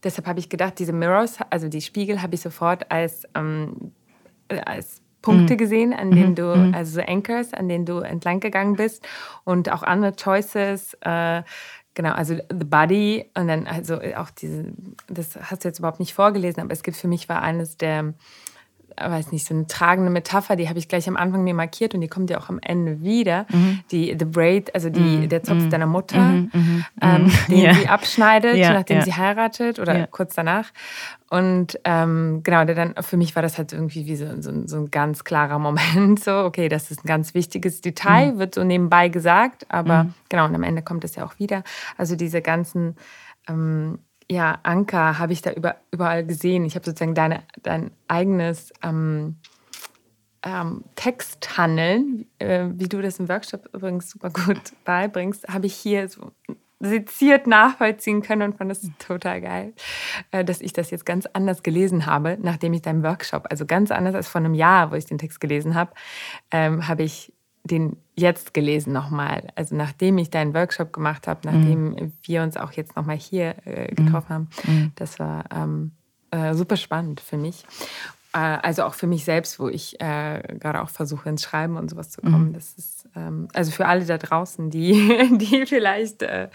deshalb habe ich gedacht, diese Mirrors, also die Spiegel, habe ich sofort als, ähm, als Punkte mhm. gesehen, an denen mhm. du, mhm. also so Anchors, an denen du entlang gegangen bist und auch andere Choices. Äh, genau, also The Body und dann also auch diese, das hast du jetzt überhaupt nicht vorgelesen, aber es gibt für mich war eines der weiß nicht, so eine tragende Metapher, die habe ich gleich am Anfang mir markiert und die kommt ja auch am Ende wieder. Mhm. Die The Braid, also die, mhm. der Zopf mhm. deiner Mutter, mhm. Mhm. ähm, mhm. den ja. sie abschneidet, ja, nachdem ja. sie heiratet oder kurz danach. Und ähm, genau, der dann für mich war das halt irgendwie wie so, so, so, ein ganz klarer Moment. So, okay, das ist ein ganz wichtiges Detail, wird so nebenbei gesagt, aber genau, und am Ende kommt es ja auch wieder. Also diese ganzen ähm, ja, Anker habe ich da über, überall gesehen. Ich habe sozusagen deine, dein eigenes ähm, ähm, Texthandeln, äh, wie du das im Workshop übrigens super gut beibringst, habe ich hier so seziert nachvollziehen können und fand das total geil, äh, dass ich das jetzt ganz anders gelesen habe, nachdem ich deinen Workshop, also ganz anders als vor einem Jahr, wo ich den Text gelesen habe, ähm, habe ich den jetzt gelesen nochmal. Also nachdem ich deinen Workshop gemacht habe, nachdem mhm. wir uns auch jetzt nochmal hier äh, getroffen mhm. haben. Das war ähm, äh, super spannend für mich. äh, also auch für mich selbst, wo ich äh, gerade auch versuche, ins Schreiben und sowas zu kommen. Mhm. Das ist, ähm, also für alle da draußen, die, die vielleicht äh,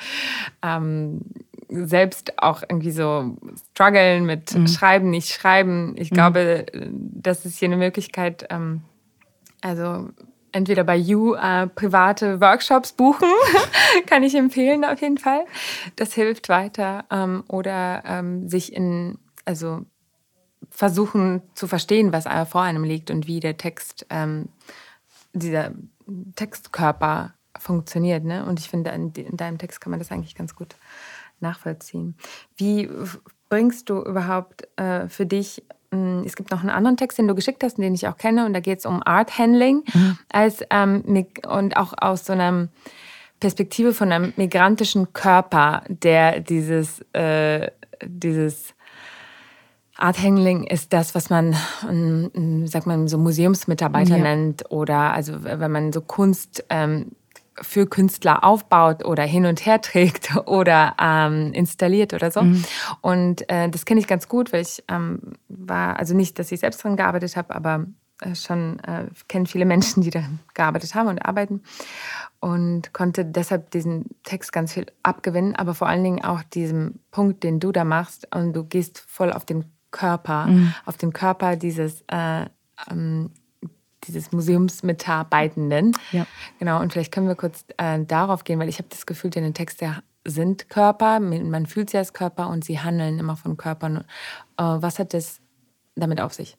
ähm, selbst auch irgendwie so strugglen mit mhm. Schreiben, nicht Schreiben. Ich mhm. glaube, das ist hier eine Möglichkeit, ähm, also entweder bei You äh, private Workshops buchen, kann ich empfehlen auf jeden Fall. Das hilft weiter. Ähm, oder ähm, sich in, also versuchen zu verstehen, was vor einem liegt und wie der Text, ähm, dieser Textkörper funktioniert. Ne? Und ich finde, in, in deinem Text kann man das eigentlich ganz gut nachvollziehen. Wie bringst du überhaupt äh, für dich es gibt noch einen anderen Text, den du geschickt hast, den ich auch kenne, und da geht es um Art Handling mhm. als, ähm, und auch aus so einer Perspektive von einem migrantischen Körper, der dieses, äh, dieses Art Handling ist das, was man, sagt man, so Museumsmitarbeiter ja. nennt oder also wenn man so Kunst ähm, für Künstler aufbaut oder hin und her trägt oder ähm, installiert oder so. Mhm. Und äh, das kenne ich ganz gut, weil ich ähm, war, also nicht, dass ich selbst daran gearbeitet habe, aber äh, schon äh, kenne viele Menschen, die daran gearbeitet haben und arbeiten. Und konnte deshalb diesen Text ganz viel abgewinnen, aber vor allen Dingen auch diesem Punkt, den du da machst. Und du gehst voll auf den Körper, mhm. auf den Körper dieses äh, ähm, dieses Museumsmitarbeitenden. Ja. Genau, und vielleicht können wir kurz äh, darauf gehen, weil ich habe das Gefühl, deine Texte sind Körper, man fühlt sie als Körper und sie handeln immer von Körpern. Äh, was hat das damit auf sich?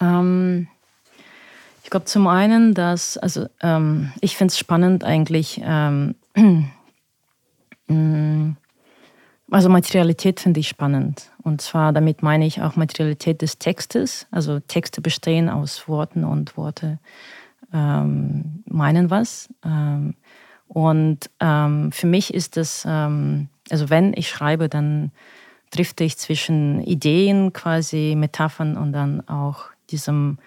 Ähm, ich glaube zum einen, dass, also ähm, ich finde es spannend eigentlich, ähm, mm, also Materialität finde ich spannend. Und zwar damit meine ich auch Materialität des Textes. Also Texte bestehen aus Worten und Worte ähm, meinen was. Ähm, und ähm, für mich ist das, ähm, also wenn ich schreibe, dann drifte ich zwischen Ideen, quasi Metaphern und dann auch diesem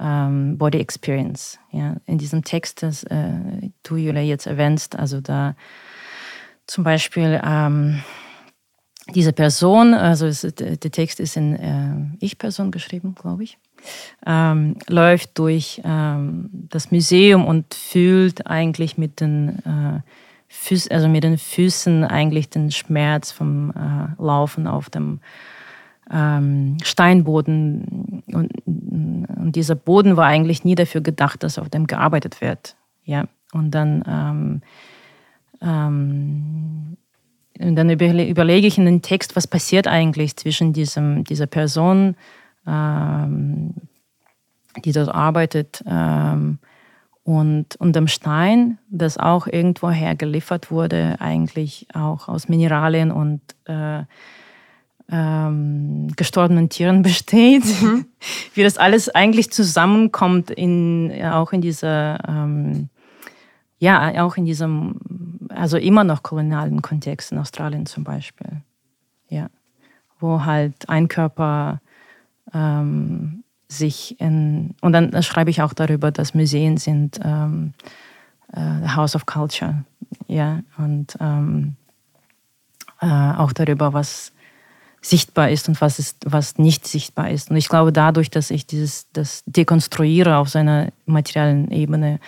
ähm, Body Experience. Ja. In diesem Text, das äh, du, Julia, jetzt erwähnst, also da zum Beispiel ähm, diese Person, also es, der Text ist in äh, Ich-Person geschrieben, glaube ich, ähm, läuft durch ähm, das Museum und fühlt eigentlich mit den, äh, Füß, also mit den Füßen eigentlich den Schmerz vom äh, Laufen auf dem ähm, Steinboden. Und, und, dieser Boden war eigentlich nie dafür gedacht, dass auf dem gearbeitet wird. Ja. Und dann ähm, ähm, dann überlege ich in den Text, was passiert eigentlich zwischen diesem, dieser Person, ähm, die dort arbeitet, ähm, und, und dem Stein, das auch irgendwoher geliefert wurde, eigentlich auch aus Mineralien und äh, ähm, gestorbenen Tieren besteht, mhm. wie das alles eigentlich zusammenkommt, in, auch in dieser ähm, ja, auch in diesem, also immer noch kolonialen Kontext in Australien zum Beispiel. Ja, wo halt ein Körper ähm, sich in, und dann schreibe ich auch darüber, dass Museen sind ähm, äh, House of Culture. Ja, und ähm, äh, auch darüber, was sichtbar ist und was, ist, was nicht sichtbar ist. Und ich glaube, dadurch, dass ich dieses, das dekonstruiere auf seiner materiellen Ebene,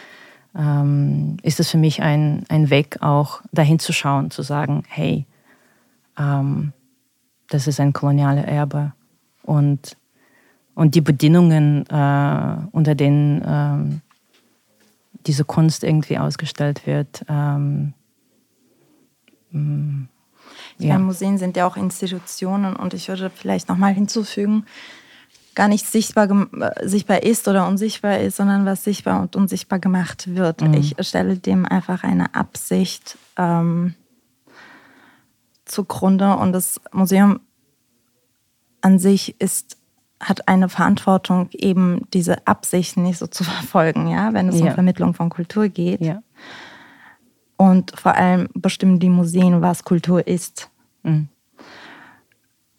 ähm, ist es für mich ein, ein Weg, auch dahin zu schauen, zu sagen, hey, ähm, das ist ein koloniales Erbe und, und die Bedingungen, äh, unter denen ähm, diese Kunst irgendwie ausgestellt wird. Ähm, mm, ja. Museen sind ja auch Institutionen und ich würde vielleicht nochmal hinzufügen, gar nicht sichtbar, äh, sichtbar ist oder unsichtbar ist, sondern was sichtbar und unsichtbar gemacht wird. Mhm. Ich stelle dem einfach eine Absicht ähm, zugrunde und das Museum an sich ist hat eine Verantwortung, eben diese Absichten nicht so zu verfolgen, ja, wenn es ja. um Vermittlung von Kultur geht. Ja. Und vor allem bestimmen die Museen, was Kultur ist. Mhm.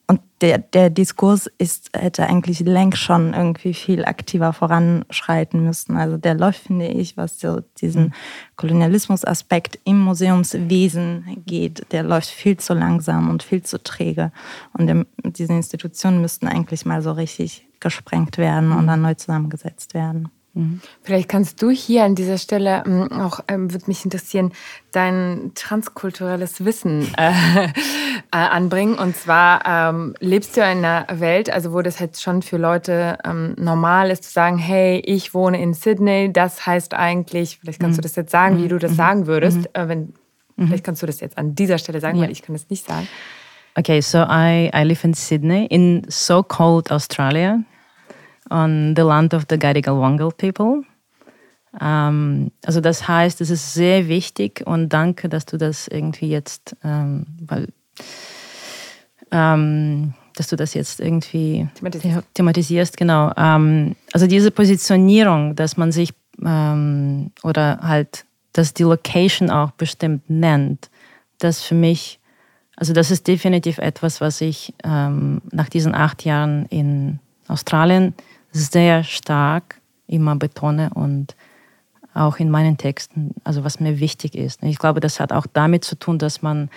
Und der, der Diskurs ist, hätte eigentlich längst schon irgendwie viel aktiver voranschreiten müssen. Also der läuft, finde ich, was so diesen mhm. Kolonialismusaspekt im Museumswesen geht, der läuft viel zu langsam und viel zu träge. Und der, diese Institutionen müssten eigentlich mal so richtig gesprengt werden und dann neu zusammengesetzt werden. Mhm. Vielleicht kannst du hier an dieser Stelle ähm, auch, ähm, würde mich interessieren, dein transkulturelles Wissen äh, äh, anbringen. Und zwar ähm, lebst du in einer Welt, also wo das jetzt schon für Leute ähm, normal ist, zu sagen, hey, ich wohne in Sydney, das heißt eigentlich, vielleicht kannst mhm. du das jetzt sagen, wie du das mhm. sagen würdest. Mhm. Äh, wenn, mhm. vielleicht kannst du das jetzt an dieser Stelle sagen, ja. weil ich kann das nicht sagen. Okay, so I, I live in Sydney, in so-called Australia. On the land of the Gadigal-Wangal people. Ähm, also das heißt, es ist sehr wichtig und danke, dass du das irgendwie jetzt, ähm, weil, ähm, dass du das jetzt irgendwie thematisierst, thematisierst genau. Ähm, also diese Positionierung, dass man sich ähm, oder halt, dass die Location auch bestimmt nennt, das für mich, also das ist definitiv etwas, was ich ähm, nach diesen acht Jahren in Australien sehr stark immer betone und auch in meinen Texten, also was mir wichtig ist. Ich glaube, das hat auch damit zu tun, dass man,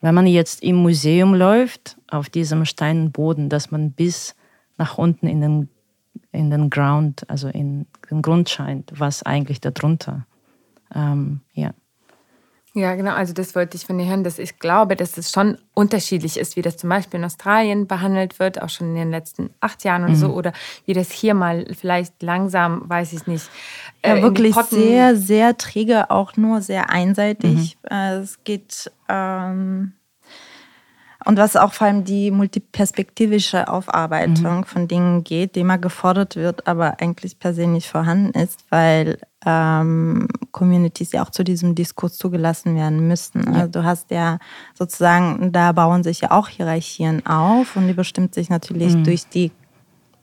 wenn man jetzt im Museum läuft, auf diesem Steinboden, dass man bis nach unten in den, in den Ground, also in den Grund scheint, was eigentlich darunter. Ähm, ja. Ja, genau. Also das wollte ich von dir hören, dass ich glaube, dass es schon unterschiedlich ist, wie das zum Beispiel in Australien behandelt wird, auch schon in den letzten acht Jahren oder mhm. so, oder wie das hier mal vielleicht langsam, weiß ich nicht. Äh, ja, wirklich sehr, sehr träge, auch nur sehr einseitig. Mhm. Äh, es geht ähm, und was auch vor allem die multiperspektivische Aufarbeitung mhm. von Dingen geht, die immer gefordert wird, aber eigentlich per se nicht vorhanden ist, weil ähm, Communities ja auch zu diesem Diskurs zugelassen werden müssen. Ja. Also du hast ja sozusagen, da bauen sich ja auch Hierarchien auf und die bestimmt sich natürlich mhm. durch die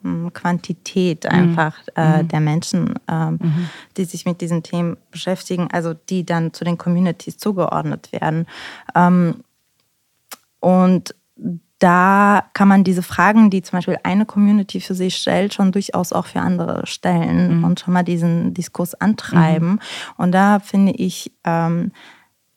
hm, Quantität mhm. einfach mhm. äh, der Menschen, ähm, mhm. die sich mit diesen Themen beschäftigen, also die dann zu den Communities zugeordnet werden. Ähm, und da kann man diese Fragen, die zum Beispiel eine Community für sich stellt, schon durchaus auch für andere stellen mhm. und schon mal diesen Diskurs antreiben. Mhm. Und da finde ich, ähm,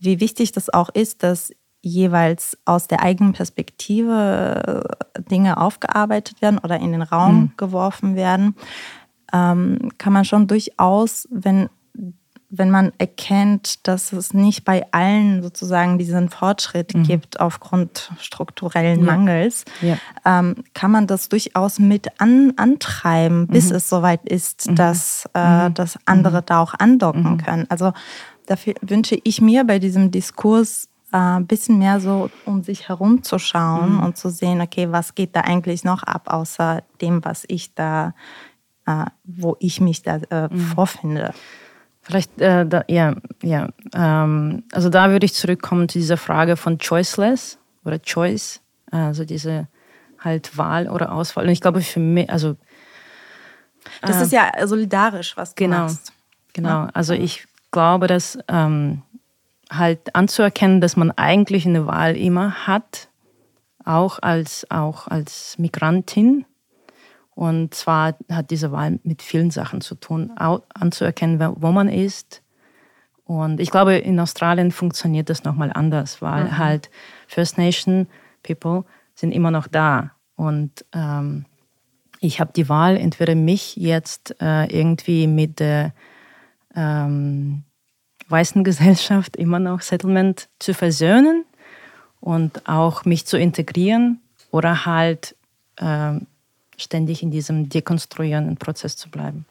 wie wichtig das auch ist, dass jeweils aus der eigenen Perspektive äh, Dinge aufgearbeitet werden oder in den Raum mhm. geworfen werden, ähm, kann man schon durchaus, wenn wenn man erkennt, dass es nicht bei allen sozusagen diesen Fortschritt mhm. gibt aufgrund strukturellen ja. Mangels, ja. Ähm, kann man das durchaus mit an, antreiben, bis mhm. es soweit ist, mhm. dass, äh, mhm. dass andere mhm. da auch andocken mhm. können. Also dafür wünsche ich mir bei diesem Diskurs äh, ein bisschen mehr so um sich herum zu schauen und zu sehen, okay, was geht da eigentlich noch ab, außer dem, was ich da, äh, wo ich mich da äh, vorfinde. Vielleicht, äh, da, ja, ja. Ähm, also da würde ich zurückkommen zu dieser Frage von choiceless oder choice, also diese halt Wahl oder Auswahl. Und ich glaube für mich, also das äh, ist ja solidarisch, was du genau, machst. Genau, also ich glaube, dass ähm, halt anzuerkennen, dass man eigentlich eine Wahl immer hat, auch als, auch als Migrantin und zwar hat diese Wahl mit vielen Sachen zu tun, anzuerkennen, wo man ist. Und ich glaube, in Australien funktioniert das nochmal anders, weil mhm. halt First Nation People sind immer noch da. Und ähm, ich habe die Wahl, entweder mich jetzt äh, irgendwie mit der ähm, weißen Gesellschaft immer noch Settlement zu versöhnen und auch mich zu integrieren oder halt ähm, ständig in diesem dekonstruierenden Prozess zu bleiben.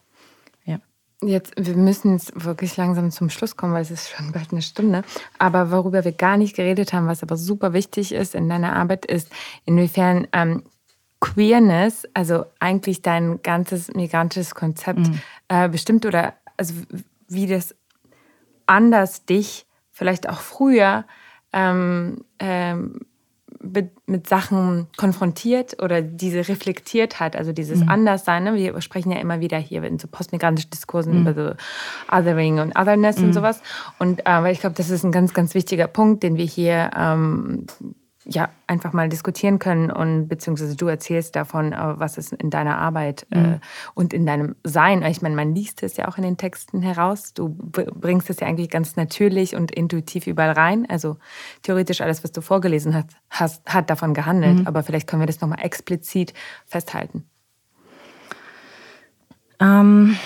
Ja. Jetzt, wir müssen jetzt wirklich langsam zum Schluss kommen, weil es ist schon bald eine Stunde. Aber worüber wir gar nicht geredet haben, was aber super wichtig ist in deiner Arbeit, ist, inwiefern ähm, Queerness, also eigentlich dein ganzes migrantisches Konzept mhm. äh, bestimmt oder also wie das anders dich vielleicht auch früher ähm, ähm, mit Sachen konfrontiert oder diese reflektiert hat, also dieses mhm. Anderssein. Ne? Wir sprechen ja immer wieder hier in so postmigrantischen Diskursen mhm. über so Othering und Otherness mhm. und sowas. Und äh, ich glaube, das ist ein ganz, ganz wichtiger Punkt, den wir hier ähm, ja einfach mal diskutieren können und beziehungsweise du erzählst davon, äh, was ist in deiner Arbeit äh, mhm. äh, und in deinem Sein. Ich meine, man liest es ja auch in den Texten heraus. Du bringst es ja eigentlich ganz natürlich und intuitiv überall rein. Also theoretisch alles, was du vorgelesen hast, hast hat davon gehandelt. Mhm. Aber vielleicht können wir das nochmal explizit festhalten. Ähm,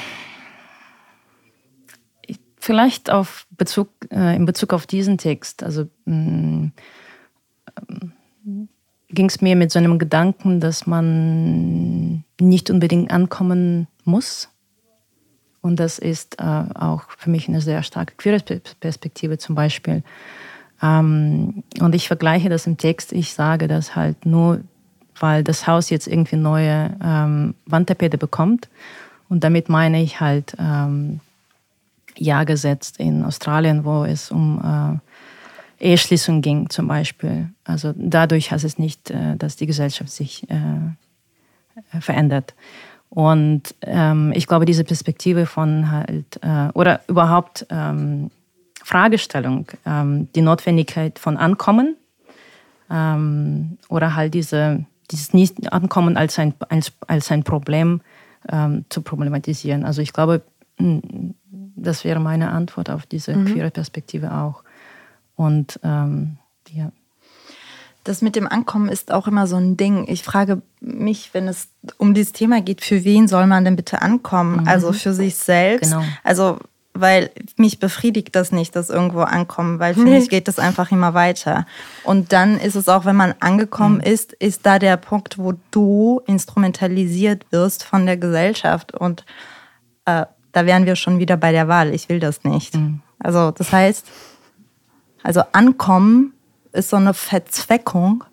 vielleicht auf Bezug, äh, in Bezug auf diesen Text. Also mh, mm, ging es mir mit so einem Gedanken, dass man nicht unbedingt ankommen muss. Und das ist äh, auch für mich eine sehr starke Queer-Perspektive zum Beispiel. Ähm, und ich vergleiche das im Text. Ich sage das halt nur, weil das Haus jetzt irgendwie neue ähm, Wandtapete bekommt. Und damit meine ich halt ähm, Ja gesetzt in Australien, wo es um äh, Eheschließung ging zum Beispiel. Also dadurch heißt es nicht, äh, dass die Gesellschaft sich äh, verändert. Und ähm, ich glaube, diese Perspektive von halt, äh, oder überhaupt ähm, Fragestellung, ähm, die Notwendigkeit von Ankommen oder halt diese, dieses Nicht-Ankommen als ein, als, als ein Problem zu problematisieren. Also ich glaube, das wäre meine Antwort auf diese mhm. queere Perspektive auch. Und ähm, ja. Das mit dem Ankommen ist auch immer so ein Ding. Ich frage mich, wenn es um dieses Thema geht, für wen soll man denn bitte ankommen? Mhm. Also für sich selbst. Genau. Also, weil mich befriedigt das nicht, das irgendwo ankommen, weil für mich geht das einfach immer weiter. Und dann ist es auch, wenn man angekommen mhm. ist, ist da der Punkt, wo du instrumentalisiert wirst von der Gesellschaft. Und äh, da wären wir schon wieder bei der Wahl. Ich will das nicht. Mhm. Also, das heißt, also Ankommen ist so eine Verzweckung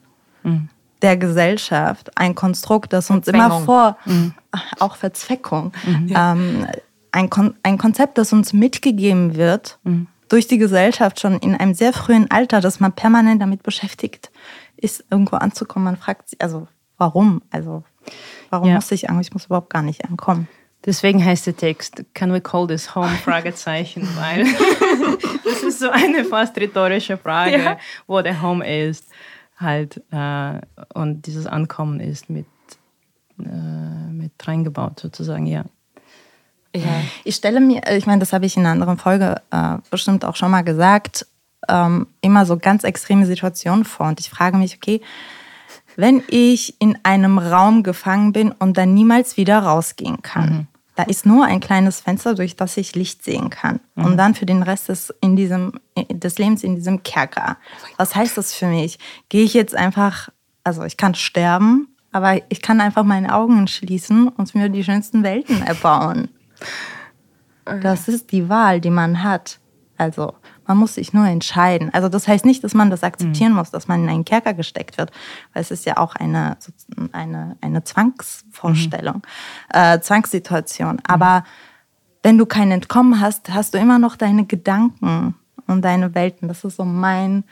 mhm. der Gesellschaft, ein Konstrukt, das uns immer vor, mhm. auch Verzweckung, mhm. ähm, ein, Kon ein Konzept, das uns mitgegeben wird mhm. durch die Gesellschaft schon in einem sehr frühen Alter, dass man permanent damit beschäftigt ist, irgendwo anzukommen. Man fragt sich, also warum? Also warum ja. muss ich eigentlich, ich muss überhaupt gar nicht ankommen. Deswegen heißt der Text Can we call this home? Fragezeichen, weil das ist so eine fast rhetorische Frage, ja. wo der Home ist. Halt, äh, und dieses Ankommen ist mit, äh, mit reingebaut, sozusagen, ja. Ja. Ich stelle mir, ich meine, das habe ich in einer anderen Folge äh, bestimmt auch schon mal gesagt, ähm, immer so ganz extreme Situationen vor. Und ich frage mich, okay, wenn ich in einem Raum gefangen bin und dann niemals wieder rausgehen kann, mhm. Da ist nur ein kleines Fenster, durch das ich Licht sehen kann. Mhm. Und dann für den Rest des, in diesem, des Lebens in diesem Kerker. Was heißt das für mich? Gehe ich jetzt einfach, also ich kann sterben, aber ich kann einfach meine Augen schließen und mir die schönsten Welten erbauen. Das ist die Wahl, die man hat. Also man muss sich nur entscheiden. Also das heißt nicht, dass man das akzeptieren mhm. muss, dass man in einen Kerker gesteckt wird, weil es ist ja auch eine, eine, eine Zwangsvorstellung, mhm. äh, Zwangssituation. Mhm. Aber wenn du kein Entkommen hast, hast du immer noch deine Gedanken und deine Welten. Das ist so mein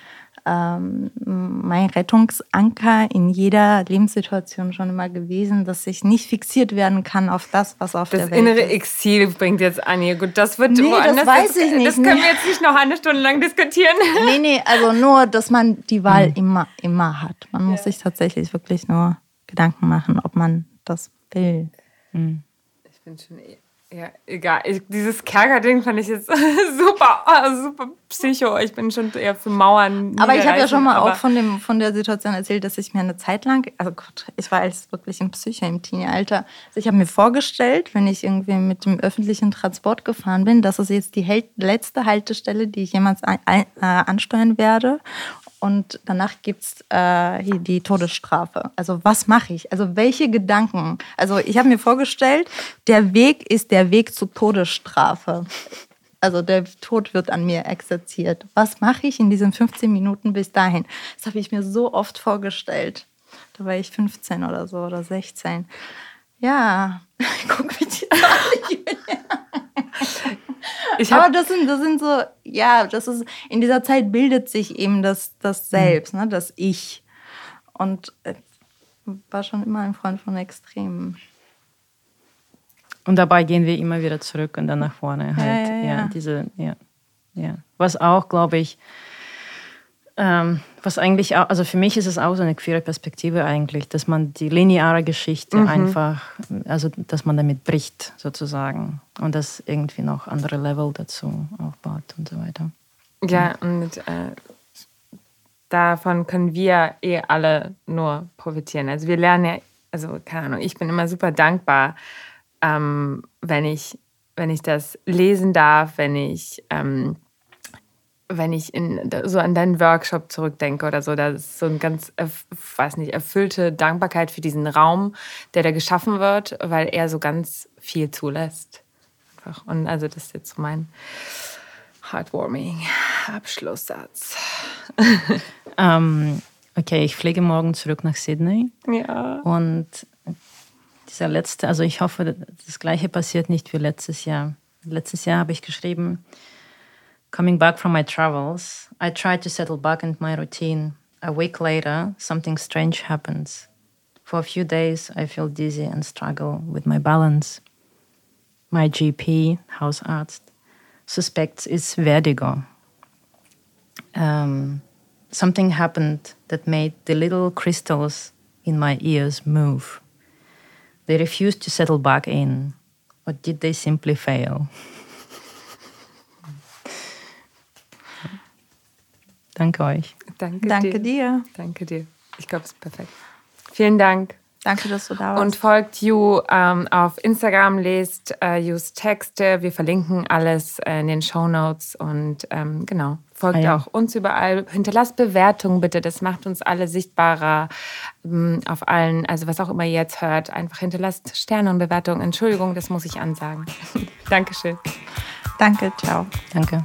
ähm, mein Rettungsanker in jeder Lebenssituation schon immer gewesen, dass ich nicht fixiert werden kann auf das, was auf das der Welt ist. Das innere Exil bringt jetzt Anja. Gut, das wird nee, woanders. Das weiß ich nicht. Das können wir jetzt nicht noch eine Stunde lang diskutieren. Nee, nee, also nur, dass man die Wahl mhm. immer, immer hat. Man muss ja. sich tatsächlich wirklich nur Gedanken machen, ob man das will. Mhm. Ich bin schon eh ja, egal. Ich, dieses Kerker-Ding fand ich jetzt super, oh, super psycho. Ich bin schon eher für Mauern. Aber ich habe ja schon mal auch von, dem, von der Situation erzählt, dass ich mir eine Zeit lang, also Gott, ich war jetzt wirklich ein Psycho im Teenie-Alter. Also ich habe mir vorgestellt, wenn ich irgendwie mit dem öffentlichen Transport gefahren bin, dass es jetzt die letzte Haltestelle, die ich jemals ein, ein, äh, ansteuern werde und danach gibt es äh, die Todesstrafe. Also was mache ich? Also welche Gedanken? Also ich habe mir vorgestellt, der Weg ist der Weg zur Todesstrafe. Also der Tod wird an mir exerziert. Was mache ich in diesen 15 Minuten bis dahin? Das habe ich mir so oft vorgestellt. Da war ich 15 oder so oder 16. Ja, guck mich die Aber das sind, das sind so, ja, das ist, in dieser Zeit bildet sich eben das, das Selbst, mhm. ne, das Ich. Und äh, war schon immer ein Freund von Extremen. Und dabei gehen wir immer wieder zurück und dann nach vorne. Halt. Ja, ja, ja. ja diese, ja, ja. Was auch, glaube ich, ähm, was eigentlich auch, also für mich ist es auch so eine queere Perspektive eigentlich, dass man die lineare Geschichte mhm. einfach, also dass man damit bricht sozusagen und das irgendwie noch andere Level dazu aufbaut und so weiter. Ja, und äh, davon können wir eh alle nur profitieren. Also wir lernen ja, also keine Ahnung, ich bin immer super dankbar, ähm, wenn ich wenn ich das lesen darf, wenn ich ähm, wenn ich in, so an deinen Workshop zurückdenke oder so, da ist so ein ganz, weiß nicht, erfüllte Dankbarkeit für diesen Raum, der da geschaffen wird, weil er so ganz viel zulässt. Einfach. Und also das ist jetzt so mein heartwarming Abschlusssatz. ähm, okay, ich fliege morgen zurück nach Sydney. Ja. Und dieser letzte, also ich hoffe, das gleiche passiert nicht wie letztes Jahr. Letztes Jahr habe ich geschrieben, Coming back from my travels, I tried to settle back into my routine. A week later, something strange happens. For a few days, I feel dizzy and struggle with my balance. My GP, house Hausarzt, suspects it's vertigo. Um, something happened that made the little crystals in my ears move. They refused to settle back in, or did they simply fail? Danke euch. Danke, Danke dir. dir. Danke dir. Ich glaube, es ist perfekt. Vielen Dank. Danke, dass du da warst. Und folgt Ju ähm, auf Instagram, lest äh, Jus Texte. Wir verlinken alles äh, in den Show Notes. Und ähm, genau, folgt ah, ja. auch uns überall. Hinterlasst Bewertungen bitte. Das macht uns alle sichtbarer ähm, auf allen, also was auch immer ihr jetzt hört. Einfach hinterlasst Sterne und Bewertungen. Entschuldigung, das muss ich ansagen. Dankeschön. Danke, ciao. Danke.